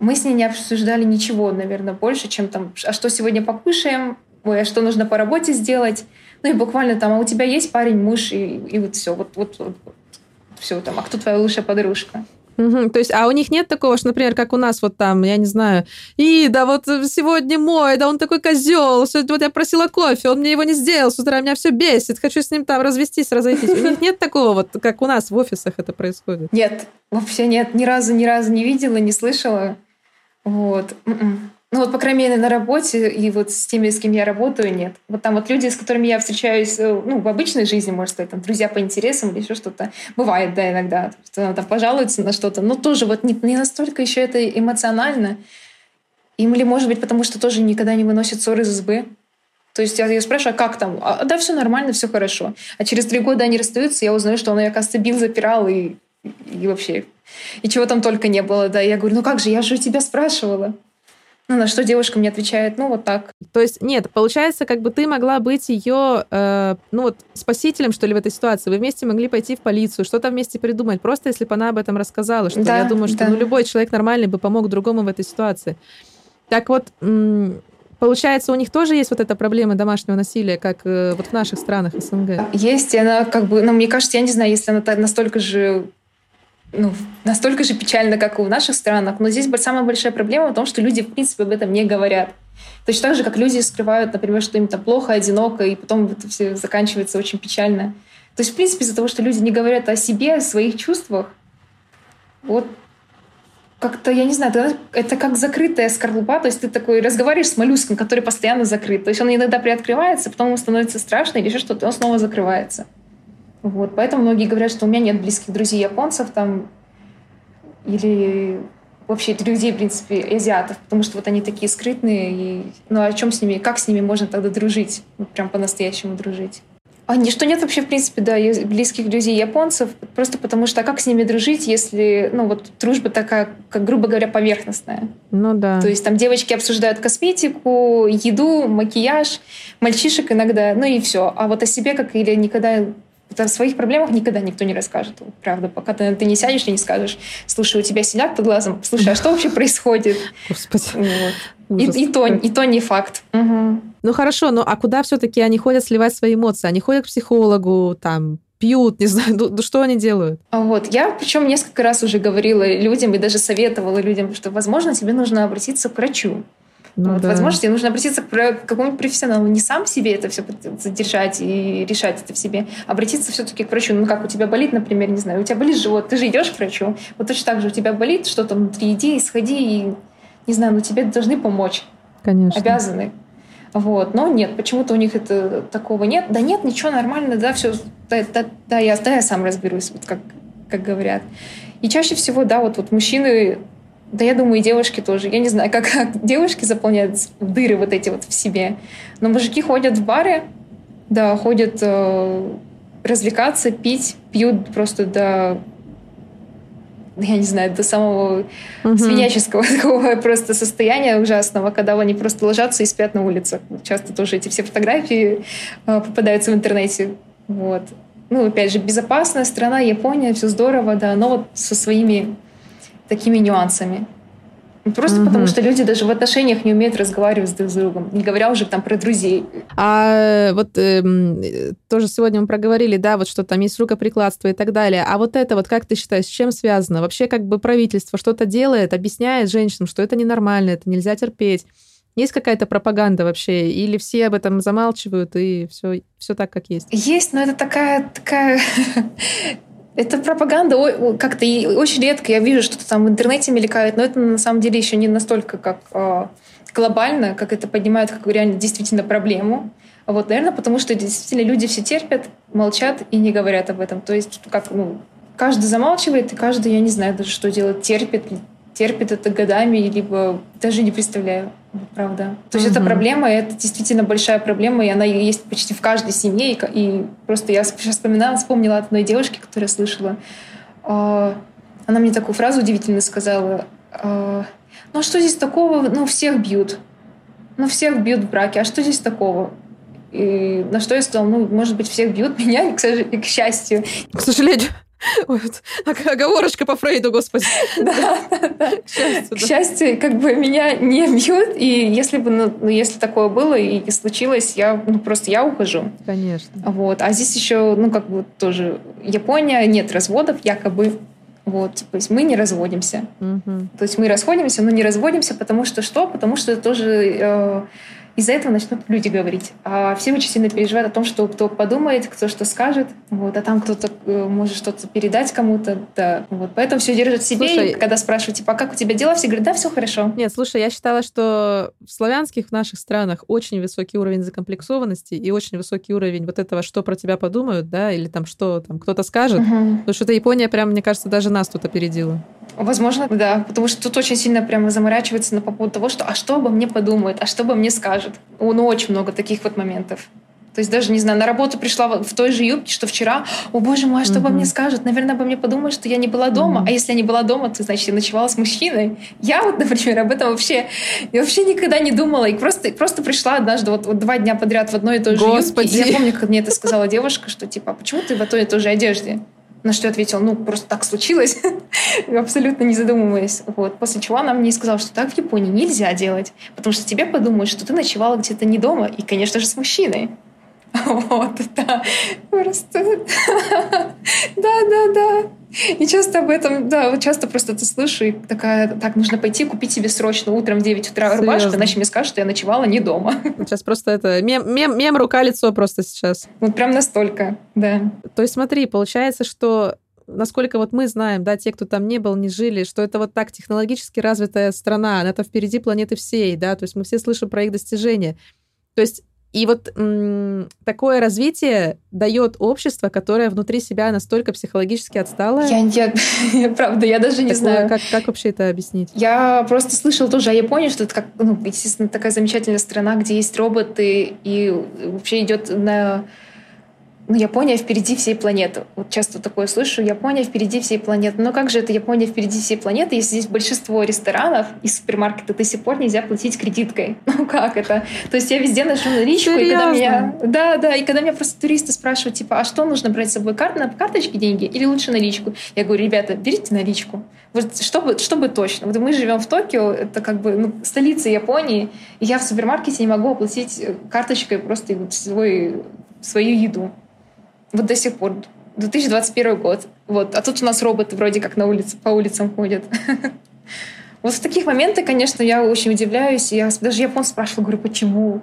мы с ней не обсуждали ничего, наверное, больше, чем там, а что сегодня покушаем, ой, а что нужно по работе сделать. Ну и буквально там, а у тебя есть парень, муж, и, и вот все, вот, вот, вот, вот все там, а кто твоя лучшая подружка? Угу, то есть, а у них нет такого, что, например, как у нас вот там, я не знаю, и да вот сегодня мой, да он такой козел, вот я просила кофе, он мне его не сделал, с утра меня все бесит, хочу с ним там развестись, разойтись. У них нет такого вот, как у нас в офисах это происходит? Нет, вообще нет, ни разу, ни разу не видела, не слышала. Вот. Ну вот, по крайней мере, на работе и вот с теми, с кем я работаю, нет. Вот там вот люди, с которыми я встречаюсь, э, ну, в обычной жизни, может сказать, там, друзья по интересам или еще что-то. Бывает, да, иногда. Что там пожалуется на что-то. Но тоже вот не, не настолько еще это эмоционально. Им ли, может быть, потому что тоже никогда не выносят ссоры из избы. То есть я ее спрашиваю, а как там? А, да, все нормально, все хорошо. А через три года они расстаются, я узнаю, что он ее, оказывается, бил, запирал и, и вообще... И чего там только не было, да. Я говорю, ну как же, я же у тебя спрашивала. Ну, на что девушка мне отвечает, ну, вот так. То есть, нет, получается, как бы ты могла быть ее, э, ну, вот, спасителем, что ли, в этой ситуации. Вы вместе могли пойти в полицию, что-то вместе придумать, просто если бы она об этом рассказала, что да, я думаю, что да. ну, любой человек нормальный бы помог другому в этой ситуации. Так вот, Получается, у них тоже есть вот эта проблема домашнего насилия, как э, вот в наших странах СНГ? Есть, и она как бы, ну, мне кажется, я не знаю, если она настолько же ну, настолько же печально, как и в наших странах. Но здесь самая большая проблема в том, что люди, в принципе, об этом не говорят. Точно так же, как люди скрывают, например, что им там плохо, одиноко, и потом это все заканчивается очень печально. То есть, в принципе, из-за того, что люди не говорят о себе, о своих чувствах, вот как-то, я не знаю, это как закрытая скорлупа, то есть ты такой разговариваешь с моллюском, который постоянно закрыт. То есть он иногда приоткрывается, потом ему становится страшно или еще что-то, он снова закрывается. Вот, поэтому многие говорят, что у меня нет близких друзей японцев там или вообще людей, в принципе, азиатов, потому что вот они такие скрытные, и ну о чем с ними, как с ними можно тогда дружить, вот прям по-настоящему дружить? А не, что нет вообще, в принципе, да, близких друзей японцев, просто потому что а как с ними дружить, если, ну, вот дружба такая, как, грубо говоря, поверхностная. Ну да. То есть там девочки обсуждают косметику, еду, макияж, мальчишек иногда, ну и все. А вот о себе как или никогда о своих проблемах никогда никто не расскажет. Вот, правда, пока ты, ты не сядешь и не скажешь, слушай, у тебя синяк под глазом, слушай, а что вообще происходит? Господи. Вот. И, и, то, и то не факт. Угу. Ну хорошо, ну а куда все-таки они ходят сливать свои эмоции? Они ходят к психологу, там, пьют, не знаю, ну, что они делают? А вот я, причем несколько раз уже говорила людям и даже советовала людям, что, возможно, тебе нужно обратиться к врачу. Ну, вот, да. Возможно, тебе нужно обратиться к какому-нибудь профессионалу, не сам себе это все задержать и решать это в себе, обратиться все-таки к врачу. Ну, как у тебя болит, например, не знаю, у тебя болит живот, ты же идешь к врачу. Вот точно так же у тебя болит что-то внутри, иди, сходи и не знаю, но тебе должны помочь. Конечно. Обязаны. Вот. Но нет, почему-то у них это такого нет. Да нет, ничего, нормально, да, все, да, да, да, я, да, я сам разберусь, вот как, как говорят. И чаще всего, да, вот, вот мужчины, да я думаю, и девушки тоже. Я не знаю, как, как девушки заполняют дыры вот эти вот в себе. Но мужики ходят в бары, да, ходят э, развлекаться, пить, пьют просто до я не знаю, до самого угу. свиняческого такого просто состояния ужасного, когда они просто ложатся и спят на улицах. Часто тоже эти все фотографии э, попадаются в интернете. Вот. Ну, опять же, безопасная страна, Япония, все здорово, да, но вот со своими такими нюансами. Просто угу. потому что люди даже в отношениях не умеют разговаривать друг с другом, не говоря уже там про друзей. А вот э, тоже сегодня мы проговорили, да, вот что там есть рукоприкладство и так далее. А вот это вот как ты считаешь, с чем связано? Вообще как бы правительство что-то делает, объясняет женщинам, что это ненормально, это нельзя терпеть. Есть какая-то пропаганда вообще? Или все об этом замалчивают и все, все так, как есть? Есть, но это такая, такая это пропаганда как-то очень редко я вижу, что-то там в интернете мелькает, но это на самом деле еще не настолько как э, глобально, как это поднимает как реально действительно проблему. Вот, наверное, потому что действительно люди все терпят, молчат и не говорят об этом. То есть как, ну, каждый замалчивает, и каждый, я не знаю даже, что делать, терпит, терпит это годами, либо даже не представляю, правда. То есть mm-hmm. эта проблема, это действительно большая проблема, и она есть почти в каждой семье. И, и просто я сейчас вспоминала, вспомнила от одной девушки, которую я слышала. Э, она мне такую фразу удивительно сказала. Э, ну а что здесь такого? Ну всех бьют. Ну всех бьют в браке. А что здесь такого? И на что я сказала, ну, может быть, всех бьют меня, к, к счастью. К сожалению. Вот, оговорочка по Фрейду, господи. Да, да, К счастью, К счастью, как бы меня не бьют, и если бы, ну, ну, если такое было и случилось, я, ну, просто я ухожу. Конечно. Вот. А здесь еще, ну, как бы тоже Япония, нет разводов, якобы. Вот, то есть мы не разводимся. Угу. То есть мы расходимся, но не разводимся, потому что что? Потому что тоже э, из-за этого начнут люди говорить. А все очень сильно переживают о том, что кто подумает, кто что скажет. Вот, а там кто-то э, может что-то передать кому-то. Да. Вот, поэтому все держат в себе. Слушай, и когда спрашивают, типа, а как у тебя дела, все говорят, да, все хорошо. Нет, слушай, я считала, что в славянских в наших странах очень высокий уровень закомплексованности и очень высокий уровень вот этого, что про тебя подумают, да, или там что там кто-то скажет. Угу. Потому что Япония прям, мне кажется, даже нас тут опередила. Возможно, да, потому что тут очень сильно прямо заморачивается на по поводу того, что а что обо мне подумают, а что обо мне скажут. Ну, очень много таких вот моментов. То есть даже, не знаю, на работу пришла в той же юбке, что вчера. О, боже мой, а что mm-hmm. обо мне скажут? Наверное, обо мне подумают, что я не была дома. Mm-hmm. А если я не была дома, то, значит, я ночевала с мужчиной. Я вот, например, об этом вообще, я вообще никогда не думала. И просто, просто пришла однажды вот, вот два дня подряд в одной и той же Господи. юбке. И я помню, как мне это сказала девушка, что типа, а почему ты в одной и той же одежде? На что я ответила, ну, просто так случилось, абсолютно не задумываясь. Вот. После чего она мне сказала, что так в Японии нельзя делать, потому что тебе подумают, что ты ночевала где-то не дома, и, конечно же, с мужчиной. Вот, да. Просто... Да, да, да. И часто об этом, да, вот часто просто это слышу, и такая, так, нужно пойти купить себе срочно утром в 9 утра Серьезно? рубашку, иначе мне скажут, что я ночевала не дома. Сейчас просто это, мем, мем, мем рука-лицо просто сейчас. Вот прям настолько, да. То есть смотри, получается, что насколько вот мы знаем, да, те, кто там не был, не жили, что это вот так технологически развитая страна, она-то впереди планеты всей, да, то есть мы все слышим про их достижения. То есть и вот м- такое развитие дает общество, которое внутри себя настолько психологически отстало. Я, я, я правда, я даже не такое, знаю. Как, как вообще это объяснить? Я просто слышала тоже о Японии, что это как, ну, естественно, такая замечательная страна, где есть роботы, и вообще идет на ну, Япония впереди всей планеты. Вот часто такое слышу, Япония впереди всей планеты. Но как же это Япония впереди всей планеты, если здесь большинство ресторанов и супермаркетов до сих пор нельзя платить кредиткой? Ну как это? То есть я везде ношу наличку, Серьезно? и когда меня... Да, да, и когда меня просто туристы спрашивают, типа, а что нужно брать с собой, кар... на карточке деньги или лучше наличку? Я говорю, ребята, берите наличку. Вот чтобы, чтобы точно. Вот мы живем в Токио, это как бы ну, столица Японии, и я в супермаркете не могу оплатить карточкой просто свой, свою еду. Вот до сих пор. 2021 год. Вот. А тут у нас роботы вроде как на улице, по улицам ходят. Вот в таких моментах, конечно, я очень удивляюсь. Я даже японцев спрашивала, говорю, почему?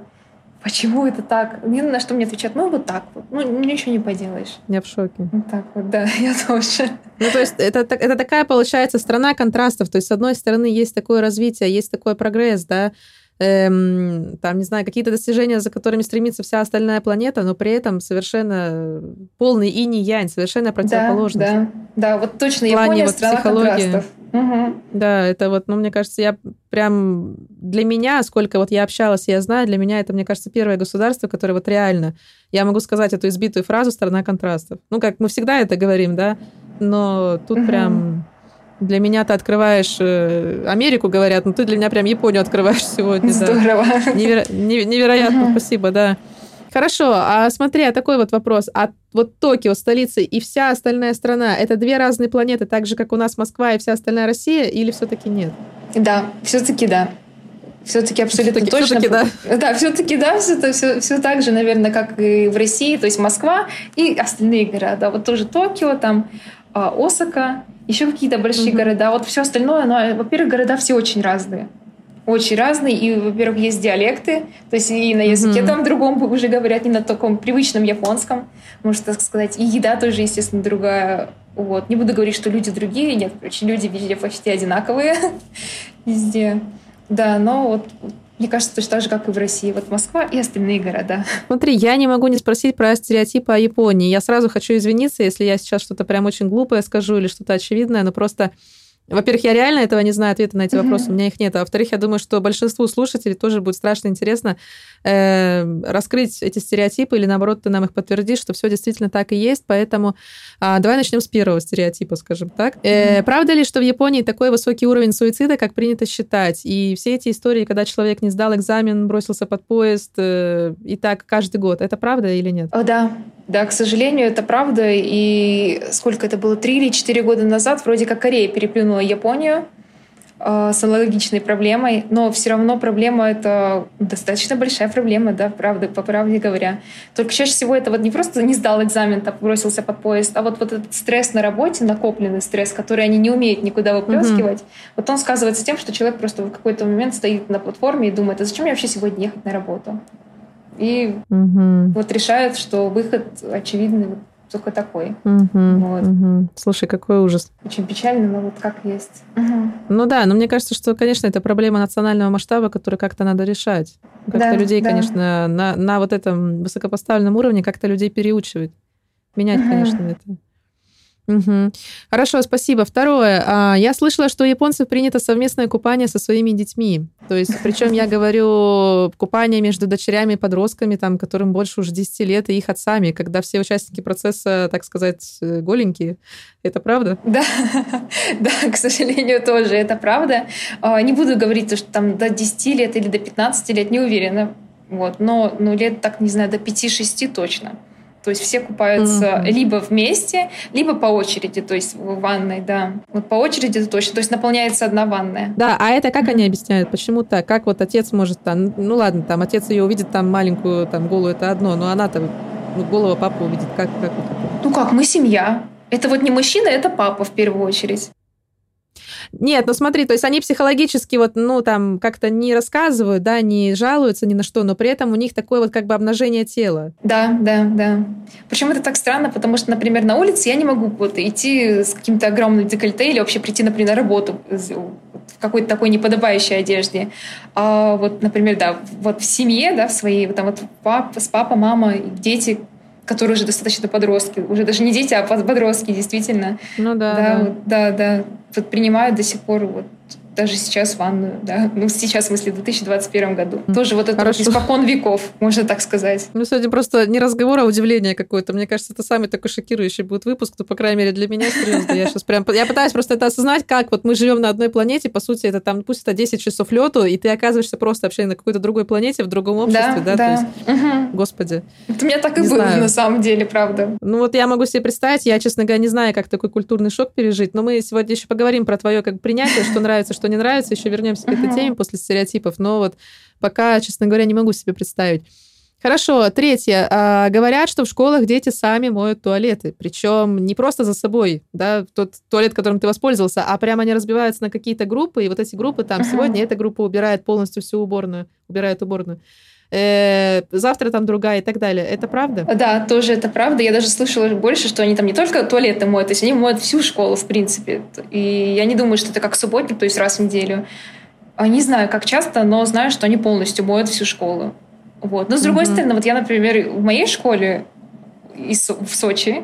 Почему это так? И на что мне отвечают, ну вот так вот. Ну, ничего не поделаешь. Я в шоке. Вот так вот, да, я тоже. Ну, то есть это, это такая, получается, страна контрастов. То есть, с одной стороны, есть такое развитие, есть такой прогресс, да, эм, там, не знаю, какие-то достижения, за которыми стремится вся остальная планета, но при этом совершенно полный инь-янь, совершенно противоположность. Да, да, да, вот точно Япония вот страна психологии. Угу. Да, это вот, ну, мне кажется, я прям для меня, сколько вот я общалась, я знаю, для меня это, мне кажется, первое государство, которое вот реально, я могу сказать эту избитую фразу «страна контрастов». Ну, как мы всегда это говорим, да, но тут угу. прям для меня ты открываешь э, Америку, говорят, но ты для меня прям Японию открываешь сегодня. Здорово. Да. Неверо- невероятно, uh-huh. спасибо, да. Хорошо, а смотри, а такой вот вопрос. А вот Токио, столица и вся остальная страна, это две разные планеты, так же, как у нас Москва и вся остальная Россия, или все-таки нет? Да, все-таки да. Все-таки абсолютно все точно. Все-таки да. Да, все-таки да, все, все, все так же, наверное, как и в России, то есть Москва и остальные города. Вот тоже Токио, там а, Осака, еще какие-то большие угу. города. Вот все остальное, но, во-первых, города все очень разные. Очень разные. И, во-первых, есть диалекты. То есть и на языке угу. там другом уже говорят, не на таком привычном японском. Можно так сказать. И еда тоже, естественно, другая. Вот. Не буду говорить, что люди другие. Нет, короче, люди везде почти одинаковые. везде. Да, но вот мне кажется, точно так же, как и в России. Вот Москва и остальные города. Смотри, я не могу не спросить про стереотипы о Японии. Я сразу хочу извиниться, если я сейчас что-то прям очень глупое скажу или что-то очевидное, но просто во-первых, я реально этого не знаю, ответа на эти вопросы, у меня их нет. А во-вторых, я думаю, что большинству слушателей тоже будет страшно интересно э, раскрыть эти стереотипы или, наоборот, ты нам их подтвердишь, что все действительно так и есть. Поэтому э, давай начнем с первого стереотипа, скажем так. Э, правда ли, что в Японии такой высокий уровень суицида, как принято считать? И все эти истории, когда человек не сдал экзамен, бросился под поезд, э, и так каждый год, это правда или нет? О, да, да, к сожалению, это правда. И сколько это было, три или четыре года назад, вроде как Корея переплюнула Японию э, с аналогичной проблемой, но все равно проблема это достаточно большая проблема, да, правда, по правде говоря. Только чаще всего это вот не просто не сдал экзамен, так бросился под поезд, а вот, вот этот стресс на работе, накопленный стресс, который они не умеют никуда выплескивать, mm-hmm. вот он сказывается тем, что человек просто в какой-то момент стоит на платформе и думает, а зачем мне вообще сегодня ехать на работу? И угу. вот решают, что выход очевидный вот только такой. Угу, вот. угу. Слушай, какой ужас. Очень печально, но вот как есть. Угу. Ну да, но мне кажется, что, конечно, это проблема национального масштаба, которую как-то надо решать. Как-то да, людей, да. конечно, на, на вот этом высокопоставленном уровне как-то людей переучивать. Менять, угу. конечно, это. Угу. Хорошо, спасибо. Второе. А, я слышала, что у японцев принято совместное купание со своими детьми. То есть, причем я говорю купание между дочерями и подростками, там, которым больше уже 10 лет, и их отцами, когда все участники процесса, так сказать, голенькие. Это правда? Да, да, к сожалению, тоже это правда. А, не буду говорить, что там до 10 лет или до 15 лет, не уверена. Вот, но ну, лет так, не знаю, до 5-6 точно. То есть все купаются mm-hmm. либо вместе, либо по очереди, то есть в ванной, да. Вот по очереди это точно. То есть наполняется одна ванная. Да, а это как они объясняют? Почему так? Как вот отец может там, ну ладно, там отец ее увидит там маленькую там голую, это одно, но она-то ну, голову папы увидит. Как, как вот это? Ну как, мы семья. Это вот не мужчина, это папа в первую очередь. Нет, ну смотри, то есть они психологически вот, ну, там, как-то не рассказывают, да, не жалуются ни на что, но при этом у них такое вот как бы обнажение тела. Да, да, да. Причем это так странно, потому что, например, на улице я не могу вот идти с каким-то огромным декольте или вообще прийти, например, на работу в какой-то такой неподобающей одежде. А вот, например, да, вот в семье, да, в своей, там вот пап, с папа, мама, дети, которые уже достаточно подростки, уже даже не дети, а подростки, действительно. Ну да. Да, да, да, да. Вот принимают до сих пор вот даже сейчас ванную, да, ну сейчас, в смысле, в 2021 году. Mm. Тоже вот это вот испокон веков, можно так сказать. Ну, сегодня просто не разговор, а удивление какое-то. Мне кажется, это самый такой шокирующий будет выпуск, ну, по крайней мере, для меня, серьезно. Я сейчас прям... Я пытаюсь просто это осознать, как вот мы живем на одной планете, по сути, это там, пусть это 10 часов лету, и ты оказываешься просто вообще на какой-то другой планете, в другом обществе, да? Да, да. Есть, угу. Господи. Это у меня так и не было, знаю. на самом деле, правда. Ну, вот я могу себе представить, я, честно говоря, не знаю, как такой культурный шок пережить, но мы сегодня еще поговорим про твое как принятие, что нравится, что не нравится, еще вернемся к этой теме после стереотипов, но вот пока, честно говоря, не могу себе представить. Хорошо, третье. А, говорят, что в школах дети сами моют туалеты. Причем не просто за собой, да, тот туалет, которым ты воспользовался, а прямо они разбиваются на какие-то группы, и вот эти группы там сегодня эта группа убирает полностью всю уборную, убирает уборную. Э, завтра там другая и так далее. Это правда? Да, тоже это правда. Я даже слышала больше, что они там не только туалеты моют, то есть они моют всю школу, в принципе. И я не думаю, что это как субботник, то есть раз в неделю. А не знаю, как часто, но знаю, что они полностью моют всю школу. Вот. Но с другой mm-hmm. стороны, вот я, например, в моей школе в Сочи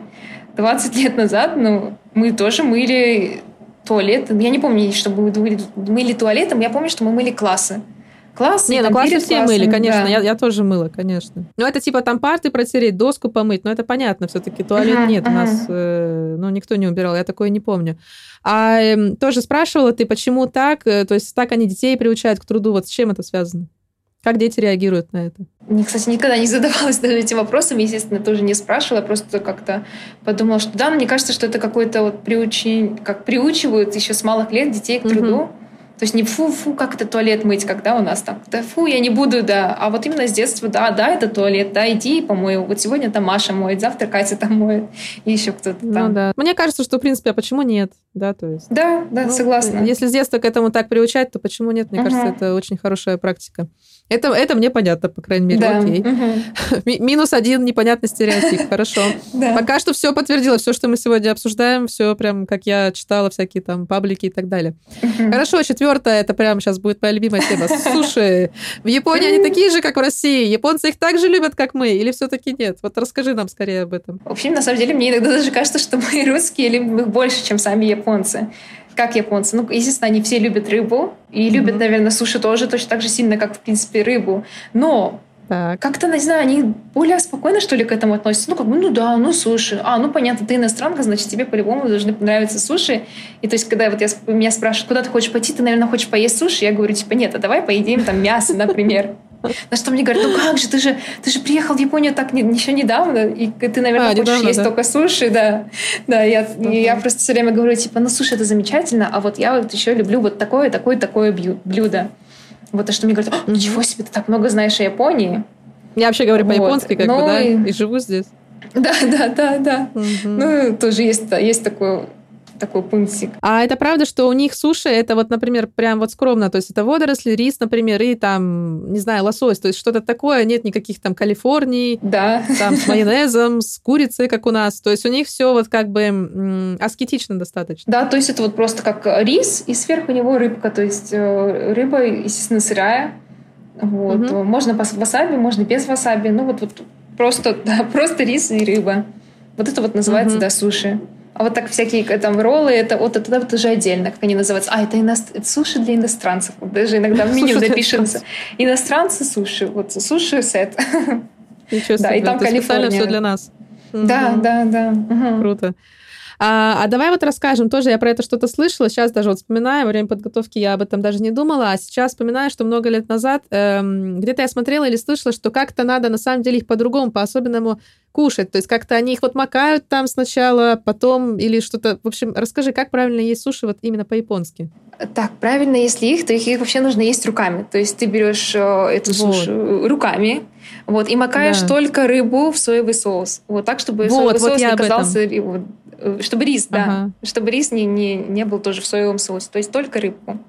20 лет назад, ну, мы тоже мыли туалет. Я не помню, чтобы мы мыли туалетом, я помню, что мы мыли классы класс. Не, ну классы все классом, мыли, конечно. Да. Я, я тоже мыла, конечно. Ну, это типа там парты протереть, доску помыть. Но это понятно, все-таки туалет uh-huh, нет. Uh-huh. У нас, э, ну, никто не убирал, я такое не помню. А э, тоже спрашивала ты, почему так? Э, то есть так они детей приучают к труду. Вот с чем это связано? Как дети реагируют на это? Мне, кстати, никогда не задавалась даже этим вопросом, естественно, тоже не спрашивала, просто как-то подумала, что да, мне кажется, что это какой-то вот приучение, как приучивают еще с малых лет детей к труду. Uh-huh. То есть не фу-фу, как это туалет мыть, когда у нас так, да фу, я не буду, да. А вот именно с детства, да, да, это туалет, да, иди и помой. Вот сегодня там Маша моет, завтра Катя там моет, и еще кто-то ну там. Ну да. Мне кажется, что, в принципе, а почему нет? Да, то есть. Да, да, ну, согласна. Если с детства к этому так приучать, то почему нет? Мне uh-huh. кажется, это очень хорошая практика. Это, это мне понятно, по крайней мере. Да. Окей. Угу. Минус один непонятный стереотип. Хорошо. Да. Пока что все подтвердило. Все, что мы сегодня обсуждаем, все прям, как я читала, всякие там паблики и так далее. Угу. Хорошо, четвертое, это прям сейчас будет моя любимая тема. Суши. В Японии они такие же, как в России. Японцы их так же любят, как мы. Или все-таки нет? Вот расскажи нам скорее об этом. В общем, на самом деле, мне иногда даже кажется, что мы русские любим их больше, чем сами японцы как японцы. Ну, естественно, они все любят рыбу и mm-hmm. любят, наверное, суши тоже точно так же сильно, как, в принципе, рыбу. Но так. Как-то, не знаю, они более спокойно, что ли, к этому относятся. Ну, как бы, ну да, ну суши. А, ну понятно, ты иностранка, значит, тебе по-любому должны понравиться суши. И то есть, когда вот я, меня спрашивают, куда ты хочешь пойти, ты, наверное, хочешь поесть суши, я говорю, типа, нет, а давай поедим там мясо, например. На что мне говорят, ну как же, ты же, ты же приехал в Японию так не, еще недавно, и ты, наверное, а, хочешь недавно, есть да? только суши, да. Да, я, uh-huh. я просто все время говорю, типа, ну суши это замечательно, а вот я вот еще люблю вот такое, такое, такое блюдо. Вот, а что мне говорят, ничего себе, ты так много знаешь о Японии. Я вообще говорю вот. по-японски, как ну, бы, да, и... и живу здесь. Да, да, да, да. Угу. Ну, тоже есть, есть такое такой пунктик. А это правда, что у них суши, это вот, например, прям вот скромно, то есть это водоросли, рис, например, и там, не знаю, лосось, то есть что-то такое, нет никаких там Калифорний, да. там с майонезом, с курицей, как у нас, то есть у них все вот как бы аскетично достаточно. Да, то есть это вот просто как рис, и сверху него рыбка, то есть э, рыба, естественно, сырая, вот. Угу. Можно по васаби, можно без васаби, ну вот, вот просто, да, просто рис и рыба. Вот это вот называется, угу. да, суши. А вот так всякие там роллы, это вот это вот уже отдельно, как они называются. А, это, ино... это суши для иностранцев. Вот даже иногда в меню запишется. Иностранцы суши. Вот суши сет. Ничего себе. Да, и там Калифорния. все для нас. Да, да, да. Круто. А, а давай вот расскажем, тоже я про это что-то слышала, сейчас даже вот вспоминаю, во время подготовки я об этом даже не думала, а сейчас вспоминаю, что много лет назад эм, где-то я смотрела или слышала, что как-то надо на самом деле их по-другому, по-особенному кушать, то есть как-то они их вот макают там сначала, потом или что-то, в общем, расскажи, как правильно есть суши вот именно по-японски? Так, правильно, если их, то их, вообще нужно есть руками. То есть ты берешь э, эту вот. суши руками, вот, и макаешь да. только рыбу в соевый соус. Вот так, чтобы вот, соевый вот соус не казался Э, чтобы рис, да. Ага. Чтобы рис не, не, не был тоже в соевом соусе. То есть только рыбку.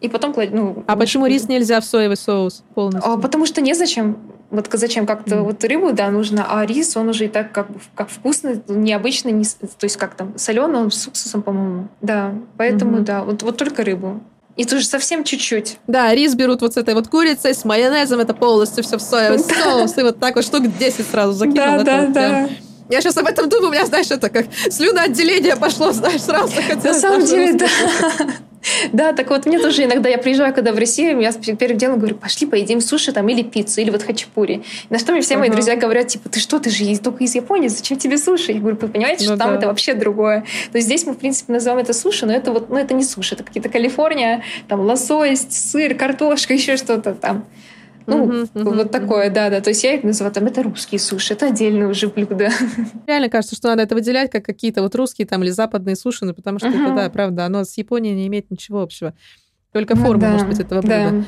И потом ну, А почему рис нельзя в соевый соус полностью? А, потому что незачем. Вот зачем как-то mm. вот рыбу, да, нужно, а рис, он уже и так как, как вкусный, необычный, не, то есть как там, соленый, он с уксусом, по-моему. Да, поэтому, mm-hmm. да, вот, вот только рыбу. И тоже совсем чуть-чуть. Да, рис берут вот с этой вот курицей, с майонезом, это полностью все в соевый соус, и вот так вот штук 10 сразу закинула. Да, да, да. Я сейчас об этом думаю, у меня, знаешь, это как слюноотделение пошло, знаешь, сразу. На самом деле, да. Да, так вот, мне тоже иногда, я приезжаю, когда в Россию, я первым делом говорю, пошли поедим суши там или пиццу, или вот хачапури. На что мне все мои друзья говорят, типа, ты что, ты же есть только из Японии, зачем тебе суши? Я говорю, вы понимаете, что ну там это вообще другое. То есть здесь мы, в принципе, называем это суши, но это вот, ну это не суши, это какие-то Калифорния, там лосось, сыр, картошка, еще что-то там. Ну, uh-huh, uh-huh, вот такое, да-да. То есть я их называю там, это русские суши, это отдельное уже блюдо. Реально кажется, что надо это выделять как какие-то вот русские там или западные суши, ну, потому что uh-huh. это, да, правда, оно с Японией не имеет ничего общего. Только форма, да, может быть, этого блюда. Да.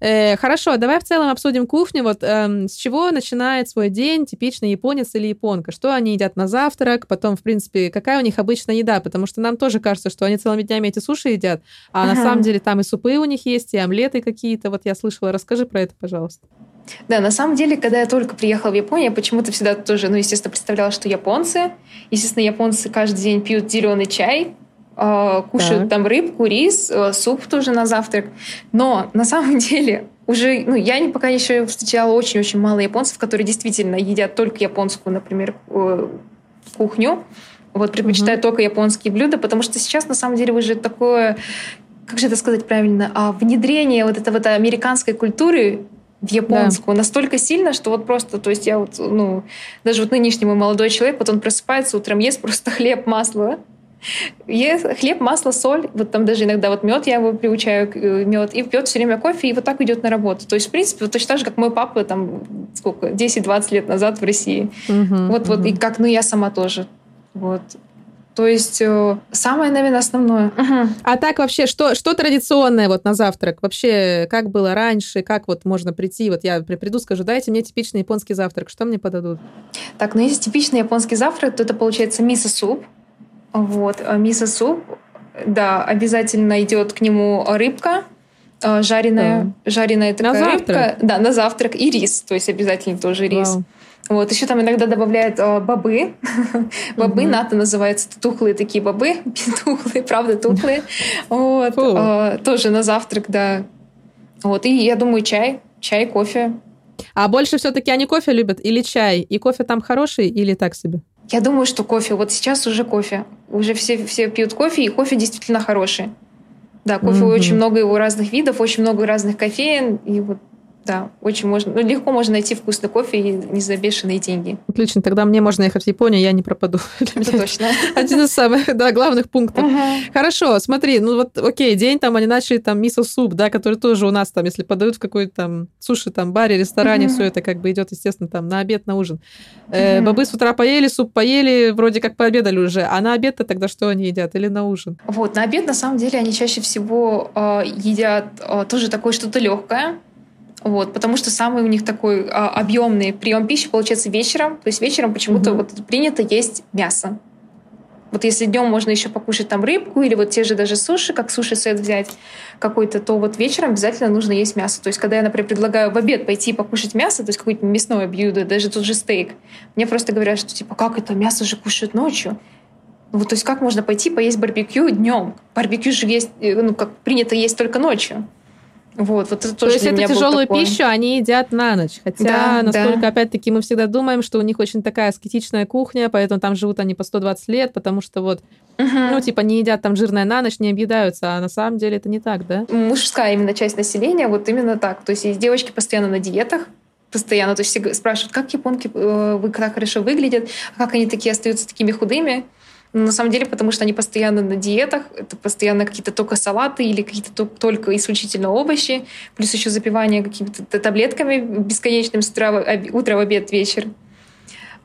Э, хорошо, давай в целом обсудим кухню. Вот э, с чего начинает свой день типичный японец или японка? Что они едят на завтрак? Потом, в принципе, какая у них обычная еда? Потому что нам тоже кажется, что они целыми днями эти суши едят, а ага. на самом деле там и супы у них есть, и омлеты какие-то. Вот я слышала. Расскажи про это, пожалуйста. Да, на самом деле, когда я только приехала в Японию, я почему-то всегда тоже, ну, естественно, представляла, что японцы. Естественно, японцы каждый день пьют зеленый чай, кушают так. там рыбку, рис, э, суп тоже на завтрак. Но на самом деле уже, ну, я пока еще встречала очень-очень мало японцев, которые действительно едят только японскую, например, э, кухню. Вот предпочитают mm-hmm. только японские блюда, потому что сейчас на самом деле уже такое, как же это сказать правильно, а внедрение вот этого вот американской культуры в японскую да. настолько сильно, что вот просто, то есть я вот, ну, даже вот нынешний мой молодой человек, вот он просыпается утром, ест просто хлеб, масло, хлеб, масло, соль, вот там даже иногда вот мед я его приучаю, э, мед, и пьет все время кофе, и вот так идет на работу. То есть, в принципе, вот точно так же, как мой папа там, сколько, 10-20 лет назад в России. Угу, вот, угу. вот, и как, ну, я сама тоже. Вот. То есть э, самое, наверное, основное. Угу. А так вообще, что, что традиционное вот на завтрак? Вообще, как было раньше, как вот можно прийти? Вот я приду, скажу, дайте мне типичный японский завтрак. Что мне подадут? Так, ну если типичный японский завтрак, то это получается мисо-суп. Вот, э, мисо-суп, да, обязательно идет к нему рыбка, э, жареная, да. жареная такая на рыбка. Завтрак? Да, на завтрак. И рис, то есть обязательно тоже рис. Вау. Вот, еще там иногда добавляют э, бобы. бобы, угу. НАТО называется, тухлые такие бобы. тухлые, правда, тухлые. вот, э, тоже на завтрак, да. Вот, и я думаю, чай, чай, кофе. А больше все-таки они кофе любят или чай? И кофе там хороший или так себе? Я думаю, что кофе. Вот сейчас уже кофе. Уже все, все пьют кофе, и кофе действительно хороший. Да, кофе mm-hmm. очень много его разных видов, очень много разных кофеин. И вот да, очень можно, ну, легко можно найти вкусный кофе и не за бешеные деньги. Отлично, тогда мне можно ехать в Японию, я не пропаду. Это точно. Один из самых, да, главных пунктов. Хорошо, смотри, ну вот, окей, день там они начали там мисо-суп, да, который тоже у нас там, если подают в какой-то там суши, там, баре, ресторане, все это как бы идет, естественно, там на обед, на ужин. Э, бобы с утра поели, суп поели, вроде как пообедали уже, а на обед-то тогда что они едят или на ужин? Вот, на обед, на самом деле, они чаще всего э, едят э, тоже такое что-то легкое, вот, потому что самый у них такой а, объемный прием пищи получается вечером. То есть вечером почему-то mm-hmm. вот принято есть мясо. Вот если днем можно еще покушать там рыбку или вот те же даже суши, как суши-сет взять какой-то, то вот вечером обязательно нужно есть мясо. То есть когда я, например, предлагаю в обед пойти покушать мясо, то есть какое-то мясное блюдо, даже тот же стейк, мне просто говорят, что типа, как это мясо же кушают ночью? Ну, вот, то есть как можно пойти поесть барбекю днем? Барбекю же есть, э, ну, как принято есть только ночью. Вот, вот это То есть эту тяжелую такое... пищу они едят на ночь. Хотя, да, насколько, да. опять-таки, мы всегда думаем, что у них очень такая аскетичная кухня, поэтому там живут они по 120 лет, потому что вот, угу. ну, типа, не едят там жирное на ночь, не объедаются, а на самом деле это не так, да? Мужская именно часть населения вот именно так. То есть есть девочки постоянно на диетах, постоянно. То есть все спрашивают, как японки э, вы так хорошо выглядят, а как они такие остаются такими худыми. Но на самом деле, потому что они постоянно на диетах, это постоянно какие-то только салаты или какие-то только исключительно овощи, плюс еще запивание какими-то таблетками бесконечным с утра, утро, в обед, вечер.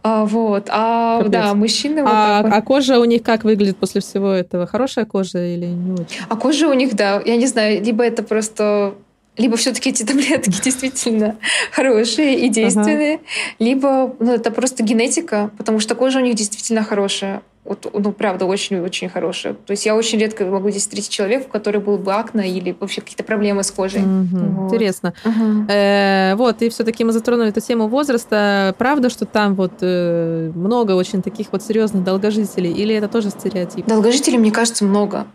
А, вот. А Капец. да, мужчины... А, вот а кожа у них как выглядит после всего этого? Хорошая кожа или не очень? А кожа у них, да, я не знаю, либо это просто либо все-таки эти таблетки действительно хорошие и действенные, ага. либо ну, это просто генетика, потому что кожа у них действительно хорошая. Вот, ну, правда, очень-очень хорошая. То есть я очень редко могу здесь встретить человека, у которого был бы акне или вообще какие-то проблемы с кожей. Угу. Вот. Интересно. Угу. Э, вот, и все-таки мы затронули эту тему возраста. Правда, что там вот э, много очень таких вот серьезных долгожителей? Или это тоже стереотип? Долгожителей, мне кажется, много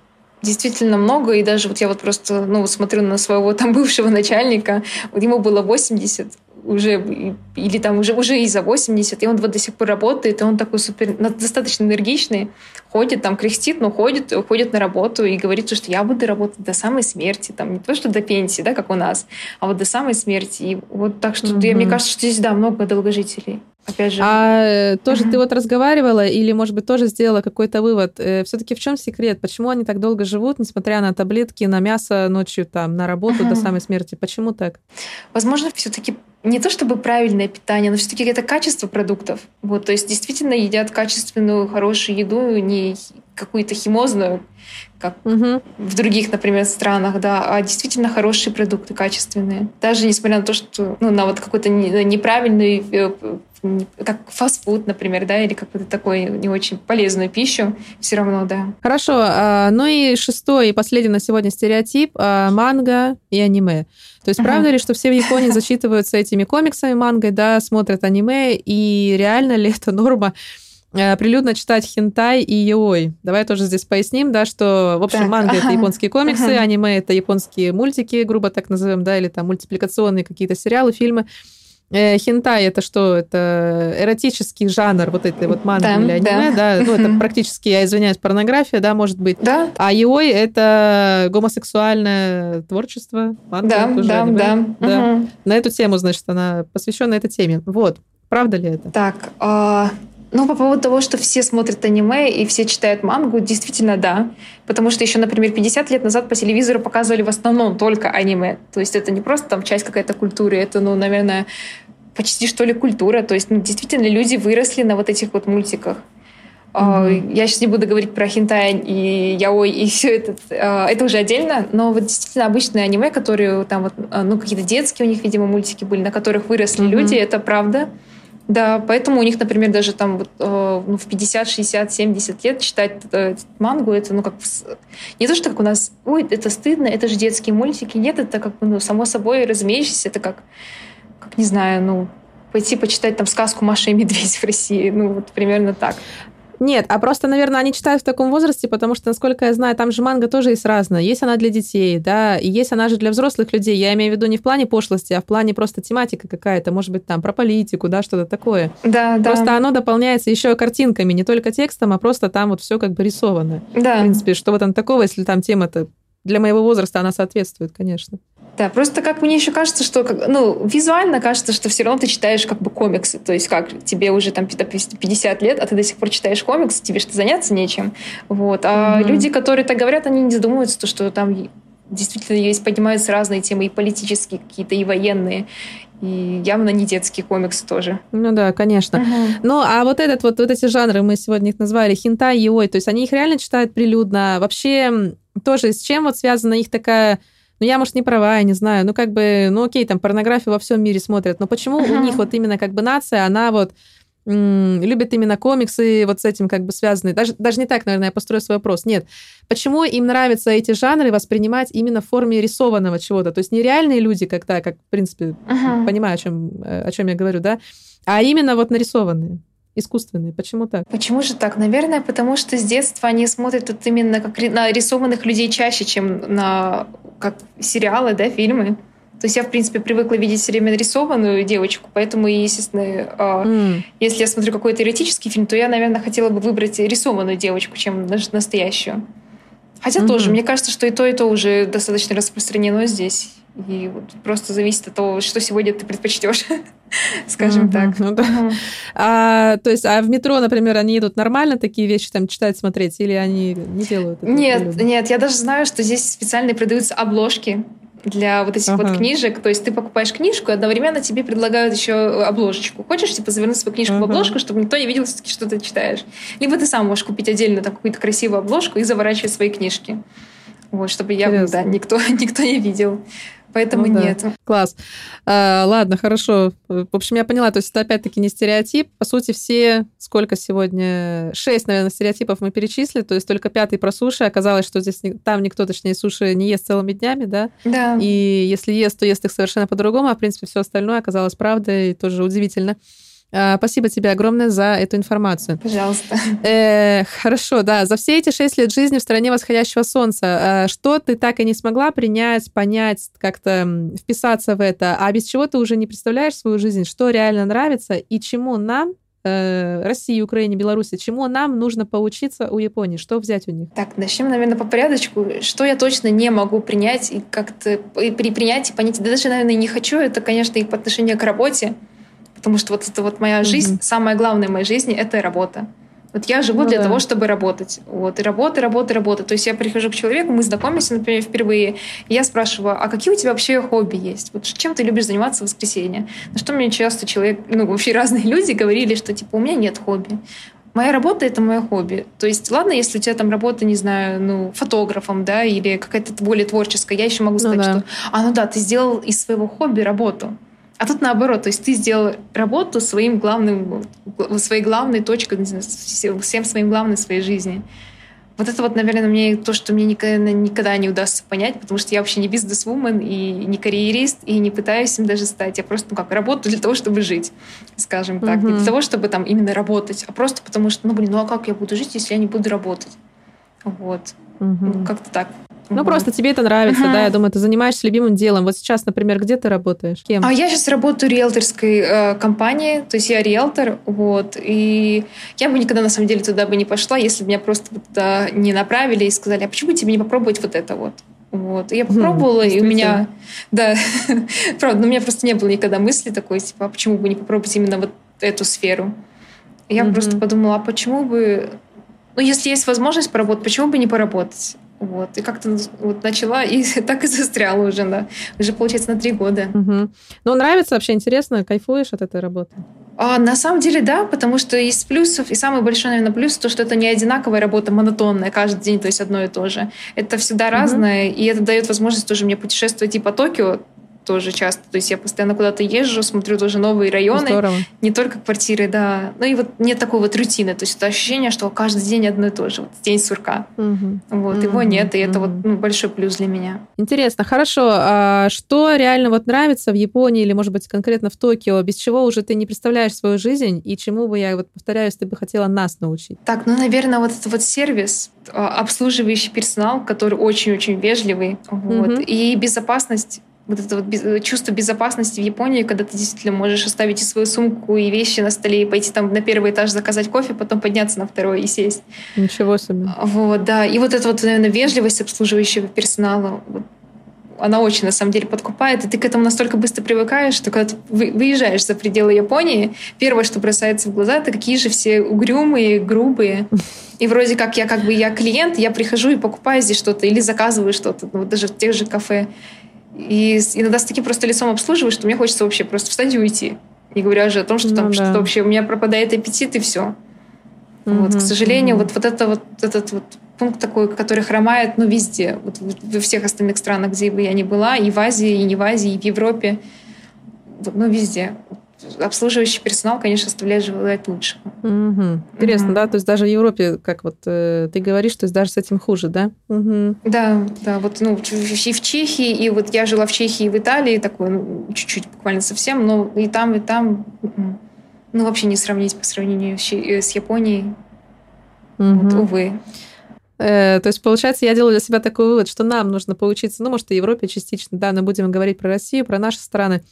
действительно много, и даже вот я вот просто ну, смотрю на своего там бывшего начальника, вот ему было 80, уже или там уже уже и за 80, и он вот до сих пор работает, и он такой супер достаточно энергичный, ходит там кряхтит, но ходит, ходит на работу и говорит, что я буду работать до самой смерти, там не то что до пенсии, да, как у нас, а вот до самой смерти. И вот так что mm-hmm. я, мне кажется, что здесь да много долгожителей. Опять же. А э, тоже ты вот разговаривала или, может быть, тоже сделала какой-то вывод? Э, Все-таки в чем секрет? Почему они так долго живут, несмотря на таблетки, на мясо ночью, там, на работу до самой смерти? Почему так? Возможно, все-таки не то чтобы правильное питание, но все-таки это качество продуктов. Вот, то есть действительно едят качественную, хорошую еду, не какую-то химозную, как угу. в других, например, странах, да, а действительно хорошие продукты, качественные. Даже несмотря на то, что ну, на вот какой-то неправильный э, как фастфуд, например, да, или какую-то такую не очень полезную пищу, все равно, да. Хорошо. А, ну и шестой и последний на сегодня стереотип а, манго и аниме. То есть, правда ли, что все в Японии зачитываются этими комиксами мангой, да, смотрят аниме, и реально ли это норма э, прилюдно читать хентай и йой. Давай тоже здесь поясним, да, что, в общем, так, манга ага, это японские комиксы, ага. аниме это японские мультики, грубо так назовем, да, или там мультипликационные какие-то сериалы, фильмы. Э, хентай это что? Это эротический жанр вот этой вот манги да, или аниме, да, да? ну это практически, я извиняюсь, порнография, да, может быть. Да. А Йой это гомосексуальное творчество, манга да, тоже да, аниме. Да, да. Угу. На эту тему, значит, она посвящена этой теме. Вот, правда ли это? Так, а... Ну, по поводу того, что все смотрят аниме и все читают мангу, действительно, да. Потому что еще, например, 50 лет назад по телевизору показывали в основном только аниме. То есть это не просто там часть какой-то культуры, это, ну, наверное, почти что ли культура. То есть ну, действительно люди выросли на вот этих вот мультиках. Mm-hmm. Я сейчас не буду говорить про хентай и яой и все это. А, это уже отдельно, но вот действительно обычные аниме, которые там вот, а, ну, какие-то детские у них, видимо, мультики были, на которых выросли mm-hmm. люди, это правда. Да, поэтому у них, например, даже там вот, э, ну, в 50, 60, 70 лет читать э, мангу, это ну как не то, что как у нас, ой, это стыдно, это же детские мультики. Нет, это как ну, само собой разумеющееся, это как, как не знаю, ну, пойти почитать там сказку Маша и Медведь в России. Ну, вот примерно так. Нет, а просто, наверное, они читают в таком возрасте, потому что, насколько я знаю, там же манга тоже есть разная. Есть она для детей, да, и есть она же для взрослых людей. Я имею в виду не в плане пошлости, а в плане просто тематика какая-то, может быть, там про политику, да, что-то такое. Да, да. Просто оно дополняется еще картинками, не только текстом, а просто там вот все как бы рисовано. Да. В принципе, что вот там такого, если там тема-то для моего возраста она соответствует, конечно. Да, просто как мне еще кажется, что, ну, визуально кажется, что все равно ты читаешь как бы комиксы. То есть как тебе уже там 50 лет, а ты до сих пор читаешь комиксы, тебе что заняться нечем. Вот. А mm-hmm. люди, которые так говорят, они не задумываются, то, что там действительно есть, поднимаются разные темы, и политические какие-то, и военные, и явно не детские комиксы тоже. Ну да, конечно. Uh-huh. Ну, а вот этот вот, вот эти жанры, мы сегодня их назвали хинтай, йой, то есть они их реально читают прилюдно. Вообще, тоже с чем вот связана их такая ну, я, может, не права, я не знаю. Ну, как бы, ну, окей, там порнографию во всем мире смотрят. Но почему uh-huh. у них вот именно как бы нация, она вот любит именно комиксы, вот с этим как бы связанные. Даже, даже не так, наверное, я построю свой вопрос. Нет. Почему им нравятся эти жанры воспринимать именно в форме рисованного чего-то? То есть не реальные люди, как то как, в принципе, uh-huh. понимаю, о чем, э, о чем я говорю, да? А именно вот нарисованные искусственные. Почему так? Почему же так? Наверное, потому что с детства они смотрят вот именно как на рисованных людей чаще, чем на как сериалы, да, фильмы. То есть я, в принципе, привыкла видеть все время нарисованную девочку, поэтому, естественно, mm. если я смотрю какой-то эротический фильм, то я, наверное, хотела бы выбрать рисованную девочку, чем настоящую. Хотя mm-hmm. тоже, мне кажется, что и то, и то уже достаточно распространено здесь. И вот просто зависит от того, что сегодня ты предпочтешь, скажем mm-hmm. так. Ну, да. mm-hmm. а, то есть, а в метро, например, они идут нормально такие вещи там читать, смотреть, или они не делают это? Нет, нет, я даже знаю, что здесь специально продаются обложки для вот этих ага. вот книжек. То есть ты покупаешь книжку, и одновременно тебе предлагают еще обложечку. Хочешь, типа, завернуть свою книжку ага. в обложку, чтобы никто не видел, что ты читаешь. Либо ты сам можешь купить отдельно какую-то красивую обложку и заворачивать свои книжки. Вот, чтобы я, да, никто, никто не видел. Поэтому ну, нет. Да. Класс. А, ладно, хорошо. В общем, я поняла. То есть это опять-таки не стереотип. По сути, все, сколько сегодня? Шесть, наверное, стереотипов мы перечислили. То есть только пятый про суши. Оказалось, что здесь там никто, точнее, суши не ест целыми днями, да? Да. И если ест, то ест их совершенно по-другому. А, в принципе, все остальное оказалось правдой. И тоже удивительно. А, спасибо тебе огромное за эту информацию. Пожалуйста. Э, хорошо, да. За все эти шесть лет жизни в стране восходящего солнца, э, что ты так и не смогла принять, понять, как-то вписаться в это, а без чего ты уже не представляешь свою жизнь, что реально нравится и чему нам э, России, Украине, Беларуси, чему нам нужно поучиться у Японии? Что взять у них? Так, начнем, наверное, по порядочку. Что я точно не могу принять и как-то при принятии понять, даже, наверное, не хочу, это, конечно, их по отношению к работе. Потому что вот это вот моя жизнь, mm-hmm. самое главное в моей жизни — это работа. Вот я живу ну, для да. того, чтобы работать. Вот, и работа, работа, работа. То есть я прихожу к человеку, мы знакомимся, например, впервые, и я спрашиваю, а какие у тебя вообще хобби есть? Вот чем ты любишь заниматься в воскресенье? На что мне часто человек, ну, вообще разные люди говорили, что, типа, у меня нет хобби. Моя работа — это мое хобби. То есть, ладно, если у тебя там работа, не знаю, ну, фотографом, да, или какая-то более творческая, я еще могу ну сказать, ну, да. что, а, ну да, ты сделал из своего хобби работу. А тут наоборот, то есть ты сделал работу своим главным, своей главной точкой, всем своим главным в своей жизни. Вот это вот, наверное, мне то, что мне никогда, никогда не удастся понять, потому что я вообще не бизнес-вумен и не карьерист, и не пытаюсь им даже стать. Я просто, ну как, работаю для того, чтобы жить, скажем так. Mm-hmm. Не для того, чтобы там именно работать, а просто потому что, ну блин, ну а как я буду жить, если я не буду работать? Вот. Ну, как-то так. Ну, просто тебе это нравится, да, я думаю, ты занимаешься любимым делом. Вот сейчас, например, где ты работаешь? Кем? А я сейчас работаю в риэлторской э, компании, то есть я риэлтор, вот, и я бы никогда, на самом деле, туда бы не пошла, если бы меня просто туда не направили и сказали, а почему тебе не попробовать вот это вот? Вот. И я попробовала, хм, и у меня... Да, правда, но у меня просто не было никогда мысли такой, типа, а почему бы не попробовать именно вот эту сферу? Я mm просто подумала, а почему бы... Ну, если есть возможность поработать, почему бы не поработать? Вот. И как-то вот начала, и так и застряла уже, да. Уже, получается, на три года. Угу. Ну, нравится вообще, интересно? Кайфуешь от этой работы? А, на самом деле, да, потому что из плюсов, и самый большой, наверное, плюс, то, что это не одинаковая работа, монотонная, каждый день, то есть одно и то же. Это всегда угу. разное, и это дает возможность тоже мне путешествовать и по Токио, тоже часто. То есть я постоянно куда-то езжу, смотрю тоже новые районы. Здорово. Не только квартиры, да. Ну и вот нет такой вот рутины. То есть это ощущение, что каждый день одно и то же. Вот день сурка. Угу. Вот. Угу. Его нет, и угу. это вот ну, большой плюс для меня. Интересно. Хорошо. А что реально вот нравится в Японии или, может быть, конкретно в Токио? Без чего уже ты не представляешь свою жизнь? И чему бы я, вот повторяюсь, ты бы хотела нас научить? Так, ну, наверное, вот этот вот сервис, а, обслуживающий персонал, который очень-очень вежливый. Вот. Угу. И безопасность вот это вот чувство безопасности в Японии, когда ты действительно можешь оставить и свою сумку, и вещи на столе, и пойти там на первый этаж заказать кофе, потом подняться на второй и сесть. Ничего себе. Вот, да. И вот эта вот, наверное, вежливость обслуживающего персонала, вот, она очень, на самом деле, подкупает, и ты к этому настолько быстро привыкаешь, что когда ты выезжаешь за пределы Японии, первое, что бросается в глаза, это какие же все угрюмые, грубые. И вроде как я как бы я клиент, я прихожу и покупаю здесь что-то или заказываю что-то, ну, вот даже в тех же кафе. И иногда с таким просто лицом обслуживаешь, что мне хочется вообще просто встать и уйти. Не говоря уже о том, что ну, там да. что-то вообще у меня пропадает аппетит и все. Угу, вот, к сожалению, угу. вот, вот это вот этот вот пункт такой, который хромает, ну, везде, вот во всех остальных странах, где бы я ни была, и в Азии, и не в Азии, и в Европе, вот, ну, везде обслуживающий персонал, конечно, оставляет желать лучше. Угу. Интересно, угу. да? То есть даже в Европе, как вот э, ты говоришь, то есть даже с этим хуже, да? Угу. Да, да. Вот ну, и в Чехии, и вот я жила в Чехии и в Италии, такой, ну, чуть-чуть буквально совсем, но и там, и там, ну, вообще не сравнить по сравнению с э, Японией. Угу. Вот, увы. Э, то есть, получается, я делаю для себя такой вывод, что нам нужно поучиться, ну, может, и Европе частично, да, но будем говорить про Россию, про наши страны,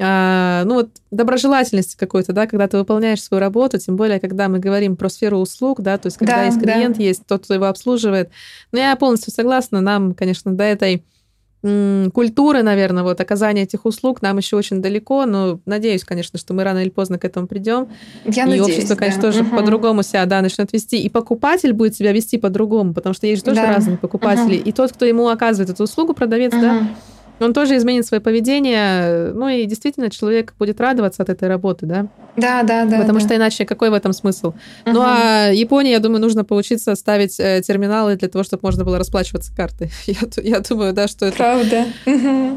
а, ну вот доброжелательности какой-то, да, когда ты выполняешь свою работу, тем более, когда мы говорим про сферу услуг, да, то есть когда да, есть клиент, да. есть тот, кто его обслуживает. Но я полностью согласна, нам, конечно, до этой культуры, наверное, вот оказания этих услуг нам еще очень далеко, но надеюсь, конечно, что мы рано или поздно к этому придем. Я и надеюсь, общество, конечно, да. тоже угу. по-другому себя, да, начнет вести, и покупатель будет себя вести по-другому, потому что есть же тоже да. разные покупатели, угу. и тот, кто ему оказывает эту услугу, продавец, угу. да, Он тоже изменит свое поведение, ну и действительно человек будет радоваться от этой работы, да? Да, да, да. Потому да. что иначе какой в этом смысл? Угу. Ну а Япония, я думаю, нужно поучиться ставить э, терминалы для того, чтобы можно было расплачиваться картой. Я, я думаю, да, что это... Правда.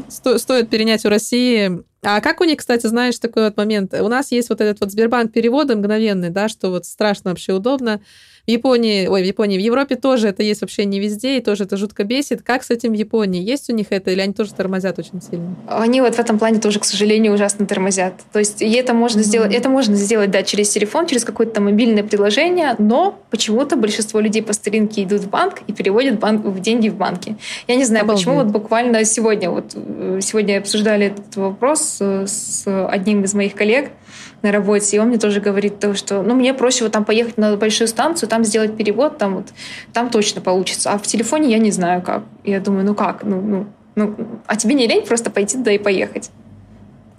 Сто, стоит перенять у России а как у них, кстати, знаешь, такой вот момент? У нас есть вот этот вот Сбербанк переводы мгновенный, да, что вот страшно вообще удобно. В Японии, ой, в Японии, в Европе тоже это есть вообще не везде, и тоже это жутко бесит. Как с этим в Японии? Есть у них это, или они тоже тормозят очень сильно? Они вот в этом плане тоже, к сожалению, ужасно тормозят. То есть и это можно mm-hmm. сделать, это можно сделать, да, через телефон, через какое-то мобильное приложение, но почему-то большинство людей по старинке идут в банк и переводят банк, в деньги в банке. Я не знаю, Обалдеть. почему вот буквально сегодня, вот э, сегодня обсуждали этот вопрос э, с одним из моих коллег, на работе, и он мне тоже говорит то, что ну, мне проще вот там поехать на большую станцию, там сделать перевод, там вот, там точно получится. А в телефоне я не знаю как. Я думаю, ну как? Ну, ну, ну, а тебе не лень просто пойти туда и поехать?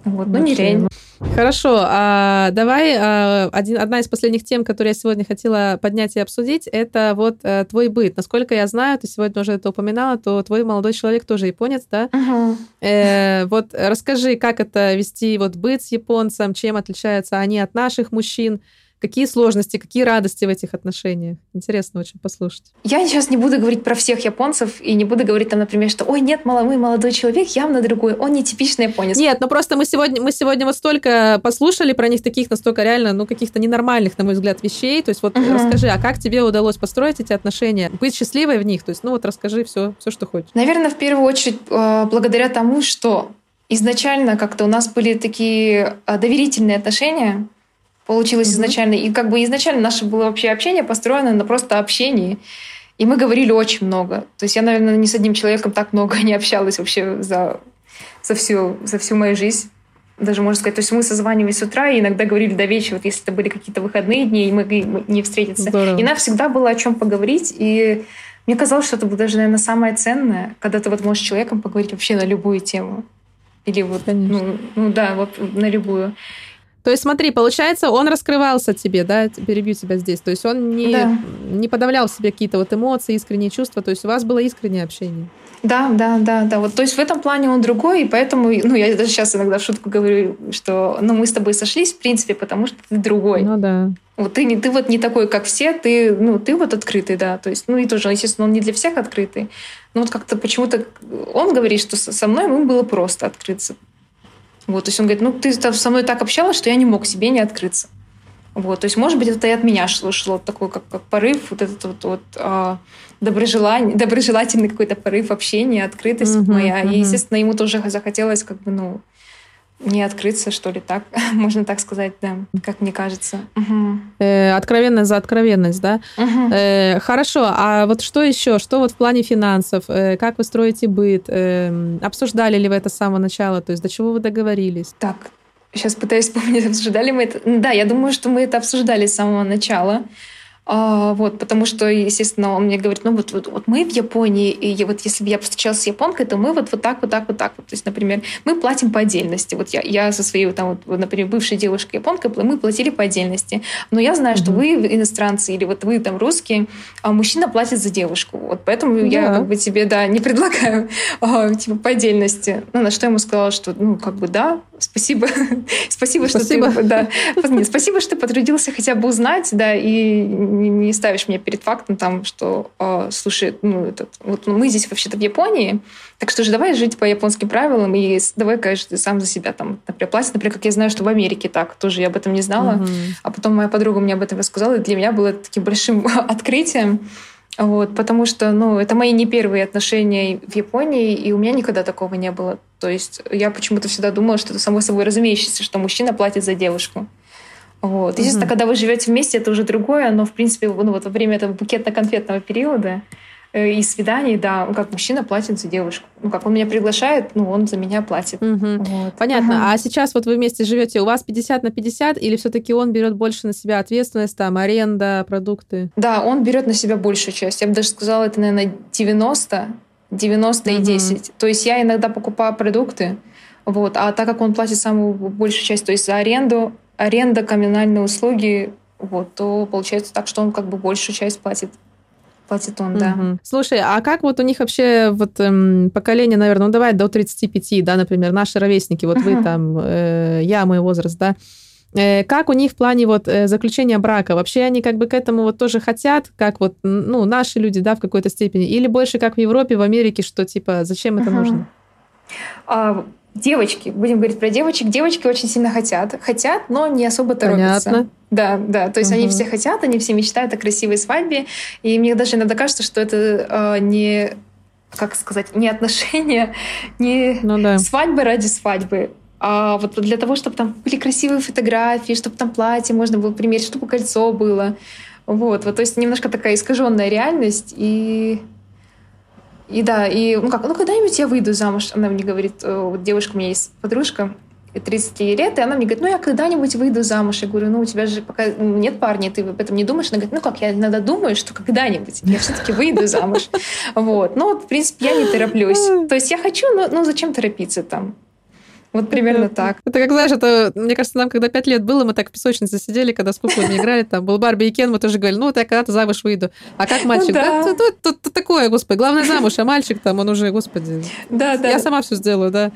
Вот, ну, не лень. Хорошо, а давай а, один, одна из последних тем, которые я сегодня хотела поднять и обсудить, это вот а, твой быт. Насколько я знаю, ты сегодня уже это упоминала, то твой молодой человек тоже японец, да? Uh-huh. Э, вот расскажи, как это вести вот быт с японцем, чем отличаются они от наших мужчин? Какие сложности, какие радости в этих отношениях? Интересно очень послушать. Я сейчас не буду говорить про всех японцев и не буду говорить там, например, что «Ой, нет, мой молодой человек явно другой, он не типичный японец». Нет, ну просто мы сегодня, мы сегодня вот столько послушали про них таких настолько реально, ну, каких-то ненормальных, на мой взгляд, вещей. То есть вот угу. расскажи, а как тебе удалось построить эти отношения, быть счастливой в них? То есть, ну вот расскажи все, все, что хочешь. Наверное, в первую очередь э, благодаря тому, что изначально как-то у нас были такие э, доверительные отношения, получилось mm-hmm. изначально. И как бы изначально наше было вообще общение построено на просто общении. И мы говорили очень много. То есть я, наверное, ни с одним человеком так много не общалась вообще за, за, всю, за всю мою жизнь. Даже можно сказать, то есть мы созванивались с утра и иногда говорили до вечера, вот если это были какие-то выходные дни, и мы не встретиться. Здорово. И нам всегда было о чем поговорить. И мне казалось, что это даже, наверное, самое ценное, когда ты вот можешь с человеком поговорить вообще на любую тему. Или вот, ну, ну да, вот на любую. То есть смотри, получается, он раскрывался тебе, да, перебью тебя здесь. То есть он не, да. не подавлял в себе какие-то вот эмоции, искренние чувства. То есть у вас было искреннее общение. Да, да, да, да. Вот, то есть в этом плане он другой, и поэтому, ну, я даже сейчас иногда в шутку говорю, что, ну, мы с тобой сошлись, в принципе, потому что ты другой. Ну да. Вот ты не, ты вот не такой, как все, ты, ну, ты вот открытый, да. То есть, ну, и тоже, естественно, он не для всех открытый. Но вот как-то почему-то он говорит, что со мной ему было просто открыться. Вот, то есть он говорит, ну, ты со мной так общалась, что я не мог себе не открыться. Вот, то есть, может быть, это и от меня шло, такой, как, как порыв, вот этот вот, вот а, доброжелание, доброжелательный какой-то порыв общения, открытость uh-huh, моя. Uh-huh. И, естественно, ему тоже захотелось как бы, ну, не открыться, что ли, так, можно так сказать, да, как мне кажется. Угу. Э, откровенность за откровенность, да? Угу. Э, хорошо, а вот что еще? Что вот в плане финансов? Э, как вы строите быт? Э, обсуждали ли вы это с самого начала? То есть до чего вы договорились? Так, сейчас пытаюсь вспомнить, обсуждали мы это? Да, я думаю, что мы это обсуждали с самого начала. А, вот, потому что, естественно, он мне говорит, ну вот, вот, вот мы в Японии, и вот если бы я встречалась с японкой, то мы вот, вот так, вот так, вот так. Вот. То есть, например, мы платим по отдельности. Вот я, я со своей, там, вот, например, бывшей девушкой японкой, мы платили по отдельности. Но я знаю, mm-hmm. что вы иностранцы или вот вы там русские, а мужчина платит за девушку. Вот поэтому yeah. я как бы тебе, да, не предлагаю а, типа по отдельности. Ну, на что я ему сказала, что, ну, как бы, да, спасибо, спасибо, что спасибо. ты, да, спасибо, что ты потрудился хотя бы узнать, да, и не, не ставишь меня перед фактом там, что, э, слушай, ну, этот, вот мы здесь вообще-то в Японии, так что же давай жить по японским правилам и давай, конечно, сам за себя там, например, платить. Например, как я знаю, что в Америке так, тоже я об этом не знала, uh-huh. а потом моя подруга мне об этом рассказала, и для меня было таким большим открытием, вот, потому что, ну, это мои не первые отношения в Японии, и у меня никогда такого не было. То есть я почему-то всегда думала, что это само собой разумеющееся, что мужчина платит за девушку. Вот. Естественно, угу. когда вы живете вместе, это уже другое, но, в принципе, ну, вот во время этого букетно-конфетного периода и свиданий, да, как мужчина платит за девушку. Ну, как он меня приглашает, ну, он за меня платит. Угу. Вот. Понятно. Ага. А сейчас вот вы вместе живете, у вас 50 на 50, или все-таки он берет больше на себя ответственность, там, аренда, продукты? Да, он берет на себя большую часть. Я бы даже сказала, это, наверное, 90, 90 угу. и 10. То есть я иногда покупаю продукты, вот, а так как он платит самую большую часть, то есть за аренду, аренда, коммунальные услуги, вот, то получается так, что он как бы большую часть платит. Платит он, да. Угу. Слушай, а как вот у них вообще вот эм, поколение, наверное, ну давай до 35, да, например, наши ровесники, вот угу. вы там, э, я, мой возраст, да, э, как у них в плане вот э, заключения брака? Вообще они как бы к этому вот тоже хотят, как вот, ну, наши люди, да, в какой-то степени? Или больше как в Европе, в Америке, что типа, зачем это угу. нужно? А, девочки, будем говорить про девочек, девочки очень сильно хотят. Хотят, но не особо торопятся. Понятно. Да, да. То есть угу. они все хотят, они все мечтают о красивой свадьбе. И мне даже иногда кажется, что это э, не как сказать, не отношения, не ну, да. свадьбы ради свадьбы, а вот для того, чтобы там были красивые фотографии, чтобы там платье можно было примерить, чтобы кольцо было. Вот, вот, то есть немножко такая искаженная реальность, и и да, и ну как, ну когда-нибудь я выйду замуж, она мне говорит, э, вот девушка у меня есть подружка, 30 лет, и она мне говорит, ну я когда-нибудь выйду замуж. Я говорю, ну у тебя же пока ну, нет парня, ты об этом не думаешь? Она говорит, ну как, я иногда думаю, что когда-нибудь я все-таки выйду замуж. Вот. Ну вот, в принципе, я не тороплюсь. То есть я хочу, но ну, зачем торопиться там? Вот примерно так. Это как, знаешь, это, мне кажется, нам, когда пять лет было, мы так в песочнице сидели, когда с куклами играли, там был Барби и Кен, мы тоже говорили, ну, вот я когда-то замуж выйду. А как мальчик? Да, да тут, тут, тут такое, господи, главное замуж, а мальчик там, он уже, господи. Да, да. Я сама все сделаю, да.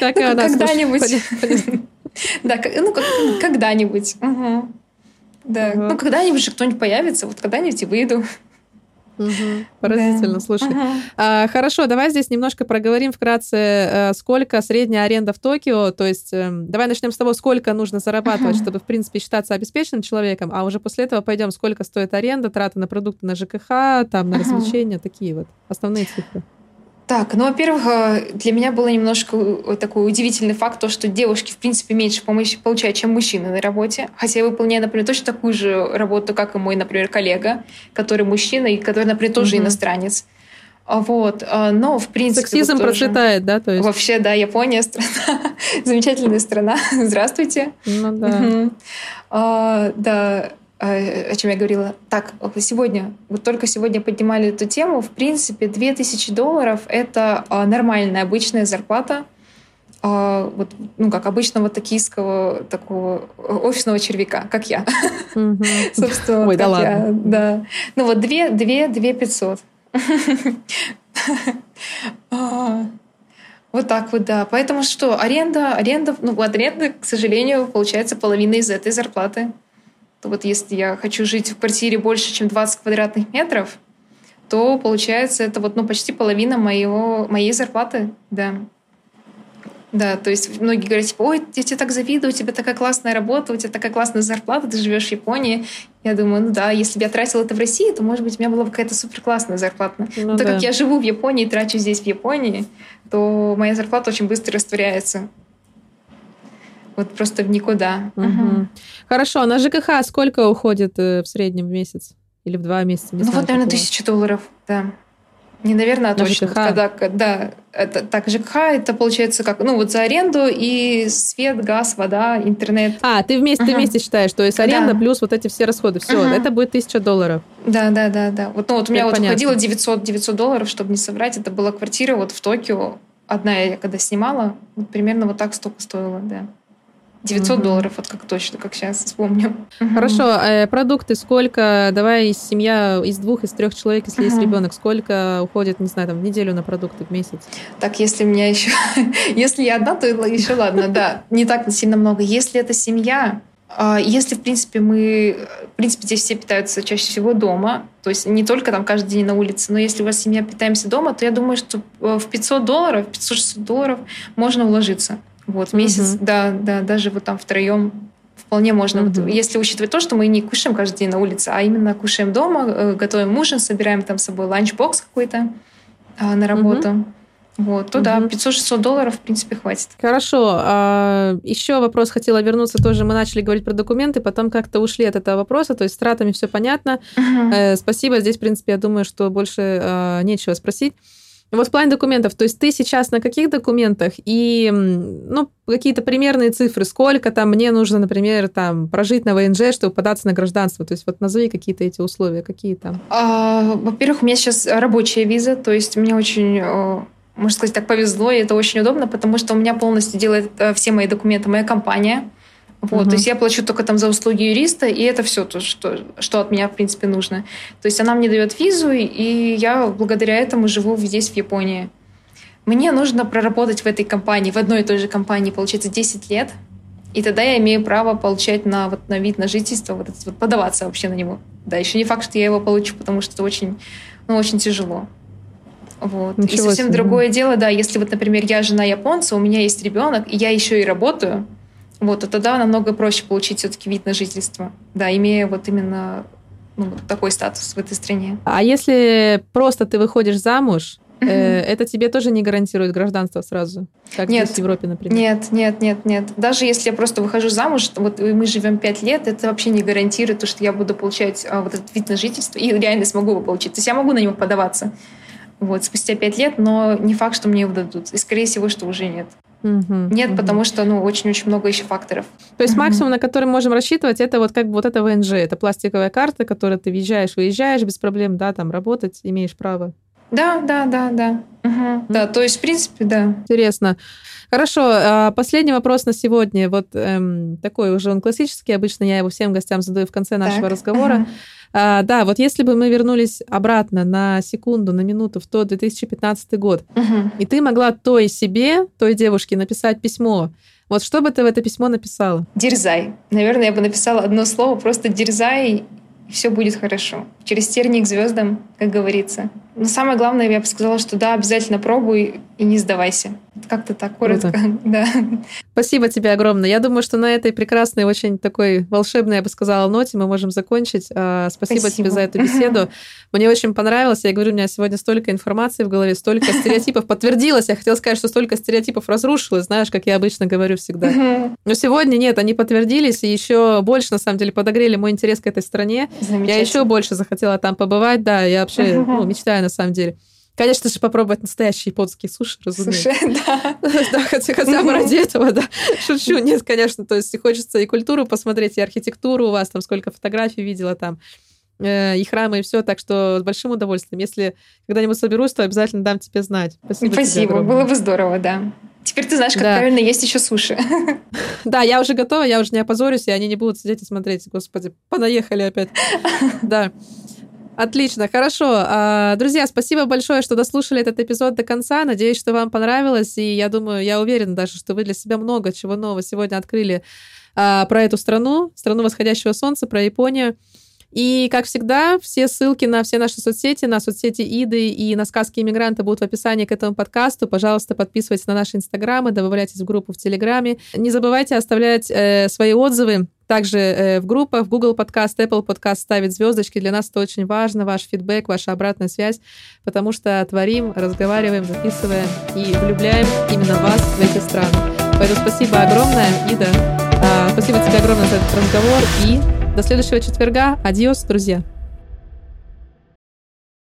Так ну, когда-нибудь. Да, ну, когда-нибудь. Да, ну, когда-нибудь же кто-нибудь появится, вот когда-нибудь и выйду. Угу. Поразительно, да. слушай. А, хорошо, давай здесь немножко проговорим вкратце, э, сколько средняя аренда в Токио. То есть, эм, давай начнем с того, сколько нужно зарабатывать, чтобы, в принципе, считаться обеспеченным человеком, а уже после этого пойдем, сколько стоит аренда, траты на продукты на ЖКХ, там, на развлечения, такие вот основные цифры. Так, ну, во-первых, э, для меня было немножко э, такой удивительный факт, то, что девушки, в принципе, меньше помощи получают, чем мужчины на работе. Хотя я выполняю, например, точно такую же работу, как и мой, например, коллега, который мужчина и который, например, тоже угу. иностранец. А вот, а, но в принципе... Сексизм вот процветает, да? То есть... Вообще, да, Япония страна, замечательная страна. Здравствуйте. Ну да. А, да, о чем я говорила. Так, сегодня, вот только сегодня поднимали эту тему. В принципе, 2000 долларов — это а, нормальная, обычная зарплата а, вот, ну, как обычного токийского такого офисного червяка, как я. Собственно, Ой, да ладно. Да. Ну вот две, две, две пятьсот. А, вот так вот, да. Поэтому что, аренда, аренда, ну, аренда, к сожалению, получается половина из этой зарплаты вот если я хочу жить в квартире больше, чем 20 квадратных метров, то получается это вот ну, почти половина моего, моей зарплаты, да. Да, то есть многие говорят, типа, ой, я тебе так завидую, у тебя такая классная работа, у тебя такая классная зарплата, ты живешь в Японии. Я думаю, ну да, если бы я тратила это в России, то, может быть, у меня была бы какая-то супер классная зарплата. Ну, Но да. так как я живу в Японии трачу здесь в Японии, то моя зарплата очень быстро растворяется. Вот просто в никуда. Угу. Угу. Хорошо, а на ЖКХ сколько уходит э, в среднем в месяц? Или в два месяца? Не ну знаю, вот, наверное, тысяча долларов, да. Не, наверное, а точно. ЖКХ? Когда, да, это, так, ЖКХ это получается как, ну вот за аренду и свет, газ, вода, интернет. А, ты вместе, угу. ты вместе считаешь, то есть аренда да. плюс вот эти все расходы, все, угу. это будет тысяча долларов. Да, да, да, да. Вот, ну, вот у меня это вот понятно. уходило 900, 900 долларов, чтобы не соврать, это была квартира вот в Токио, одна я когда снимала, вот примерно вот так столько стоило, да. 900 угу. долларов, вот как точно, как сейчас вспомню. Хорошо, э, продукты сколько? Давай семья из двух, из трех человек, если угу. есть ребенок, сколько уходит, не знаю, там в неделю на продукты в месяц? Так, если у меня еще, если я одна, то еще ладно, да, не так сильно много. Если это семья, а, если, в принципе, мы... В принципе, здесь все питаются чаще всего дома, то есть не только там каждый день на улице, но если у вас семья питаемся дома, то я думаю, что э, в 500 долларов, 500-600 долларов можно уложиться. Вот, месяц, угу. да, да, даже вот там втроем вполне можно. Угу. Вот, если учитывать то, что мы не кушаем каждый день на улице, а именно кушаем дома, э, готовим ужин, собираем там с собой ланчбокс какой-то а, на работу. Угу. Вот, то угу. да, 500-600 долларов, в принципе, хватит. Хорошо. А, еще вопрос хотела вернуться тоже. Мы начали говорить про документы, потом как-то ушли от этого вопроса. То есть с тратами все понятно. Угу. Э, спасибо. Здесь, в принципе, я думаю, что больше э, нечего спросить. Вот в плане документов, то есть ты сейчас на каких документах? И, ну, какие-то примерные цифры, сколько там мне нужно, например, там прожить на ВНЖ, чтобы податься на гражданство, то есть вот назови какие-то эти условия, какие там? А, во-первых, у меня сейчас рабочая виза, то есть мне очень э, можно сказать, так повезло, и это очень удобно, потому что у меня полностью делает э, все мои документы моя компания. Вот, угу. То есть я плачу только там за услуги юриста, и это все то, что, что от меня, в принципе, нужно. То есть она мне дает визу, и я благодаря этому живу здесь, в Японии. Мне нужно проработать в этой компании, в одной и той же компании, получается, 10 лет, и тогда я имею право получать на, вот, на вид на жительство, вот, вот, подаваться вообще на него. Да, еще не факт, что я его получу, потому что это очень, ну, очень тяжело. Вот. и совсем себе. другое дело, да, если вот, например, я жена японца, у меня есть ребенок, и я еще и работаю, вот, то тогда намного проще получить все-таки вид на жительство, да, имея вот именно ну, вот такой статус в этой стране. А если просто ты выходишь замуж, э, это тебе тоже не гарантирует гражданство сразу, как нет, здесь в Европе, например? Нет, нет, нет, нет. Даже если я просто выхожу замуж, вот мы живем пять лет, это вообще не гарантирует то, что я буду получать а, вот этот вид на жительство и реально смогу его получить. То есть я могу на него подаваться вот, спустя пять лет, но не факт, что мне его дадут. И, скорее всего, что уже нет. Угу, нет, угу. потому что, ну, очень-очень много еще факторов. То есть угу. максимум, на который мы можем рассчитывать, это вот как бы вот это ВНЖ, это пластиковая карта, которой ты въезжаешь, выезжаешь без проблем, да, там работать имеешь право. Да, да, да, да. Угу. Да, то есть, в принципе, да. Интересно. Хорошо, а, последний вопрос на сегодня. Вот эм, такой уже он классический, обычно я его всем гостям задаю в конце нашего так. разговора. Угу. А, да, вот если бы мы вернулись обратно на секунду, на минуту в тот 2015 год, угу. и ты могла той себе, той девушке написать письмо, вот что бы ты в это письмо написала? Дерзай. Наверное, я бы написала одно слово, просто дерзай, и все будет хорошо. Через терник к звездам, как говорится. Но самое главное, я бы сказала, что да, обязательно пробуй и не сдавайся. Как-то так коротко, Круто. да. Спасибо тебе огромное. Я думаю, что на этой прекрасной, очень такой волшебной, я бы сказала, ноте мы можем закончить. Спасибо, Спасибо. тебе за эту беседу. Мне очень понравилось. Я говорю, у меня сегодня столько информации в голове, столько стереотипов подтвердилось. Я хотела сказать, что столько стереотипов разрушилось, знаешь, как я обычно говорю всегда. Но сегодня нет, они подтвердились, и еще больше, на самом деле, подогрели мой интерес к этой стране. Я еще больше захотела там побывать, да, я вообще ну, мечтаю на самом деле. Конечно же, попробовать настоящие японские суши, разумеется. Суши, да. да, хотя, хотя бы ради этого, да. Шучу, нет, конечно, то есть хочется и культуру посмотреть, и архитектуру у вас, там сколько фотографий видела там, э, и храмы, и все, так что с большим удовольствием. Если когда-нибудь соберусь, то обязательно дам тебе знать. Спасибо Спасибо, было бы здорово, да. Теперь ты знаешь, как да. правильно есть еще суши. Да, я уже готова, я уже не опозорюсь, и они не будут сидеть и смотреть. Господи, понаехали опять. Да. Отлично, хорошо. А, друзья, спасибо большое, что дослушали этот эпизод до конца. Надеюсь, что вам понравилось. И я думаю, я уверена даже, что вы для себя много чего нового сегодня открыли а, про эту страну, страну восходящего солнца, про Японию. И, как всегда, все ссылки на все наши соцсети, на соцсети Иды и на сказки иммигранта будут в описании к этому подкасту. Пожалуйста, подписывайтесь на наши инстаграмы, добавляйтесь в группу в Телеграме. Не забывайте оставлять э, свои отзывы также э, в группах, в Google подкаст, Apple подкаст ставить звездочки. Для нас это очень важно, ваш фидбэк, ваша обратная связь, потому что творим, разговариваем, записываем и влюбляем именно вас в эти страны. Поэтому спасибо огромное, Ида. А, спасибо тебе огромное за этот разговор и до следующего четверга. Адиос, друзья.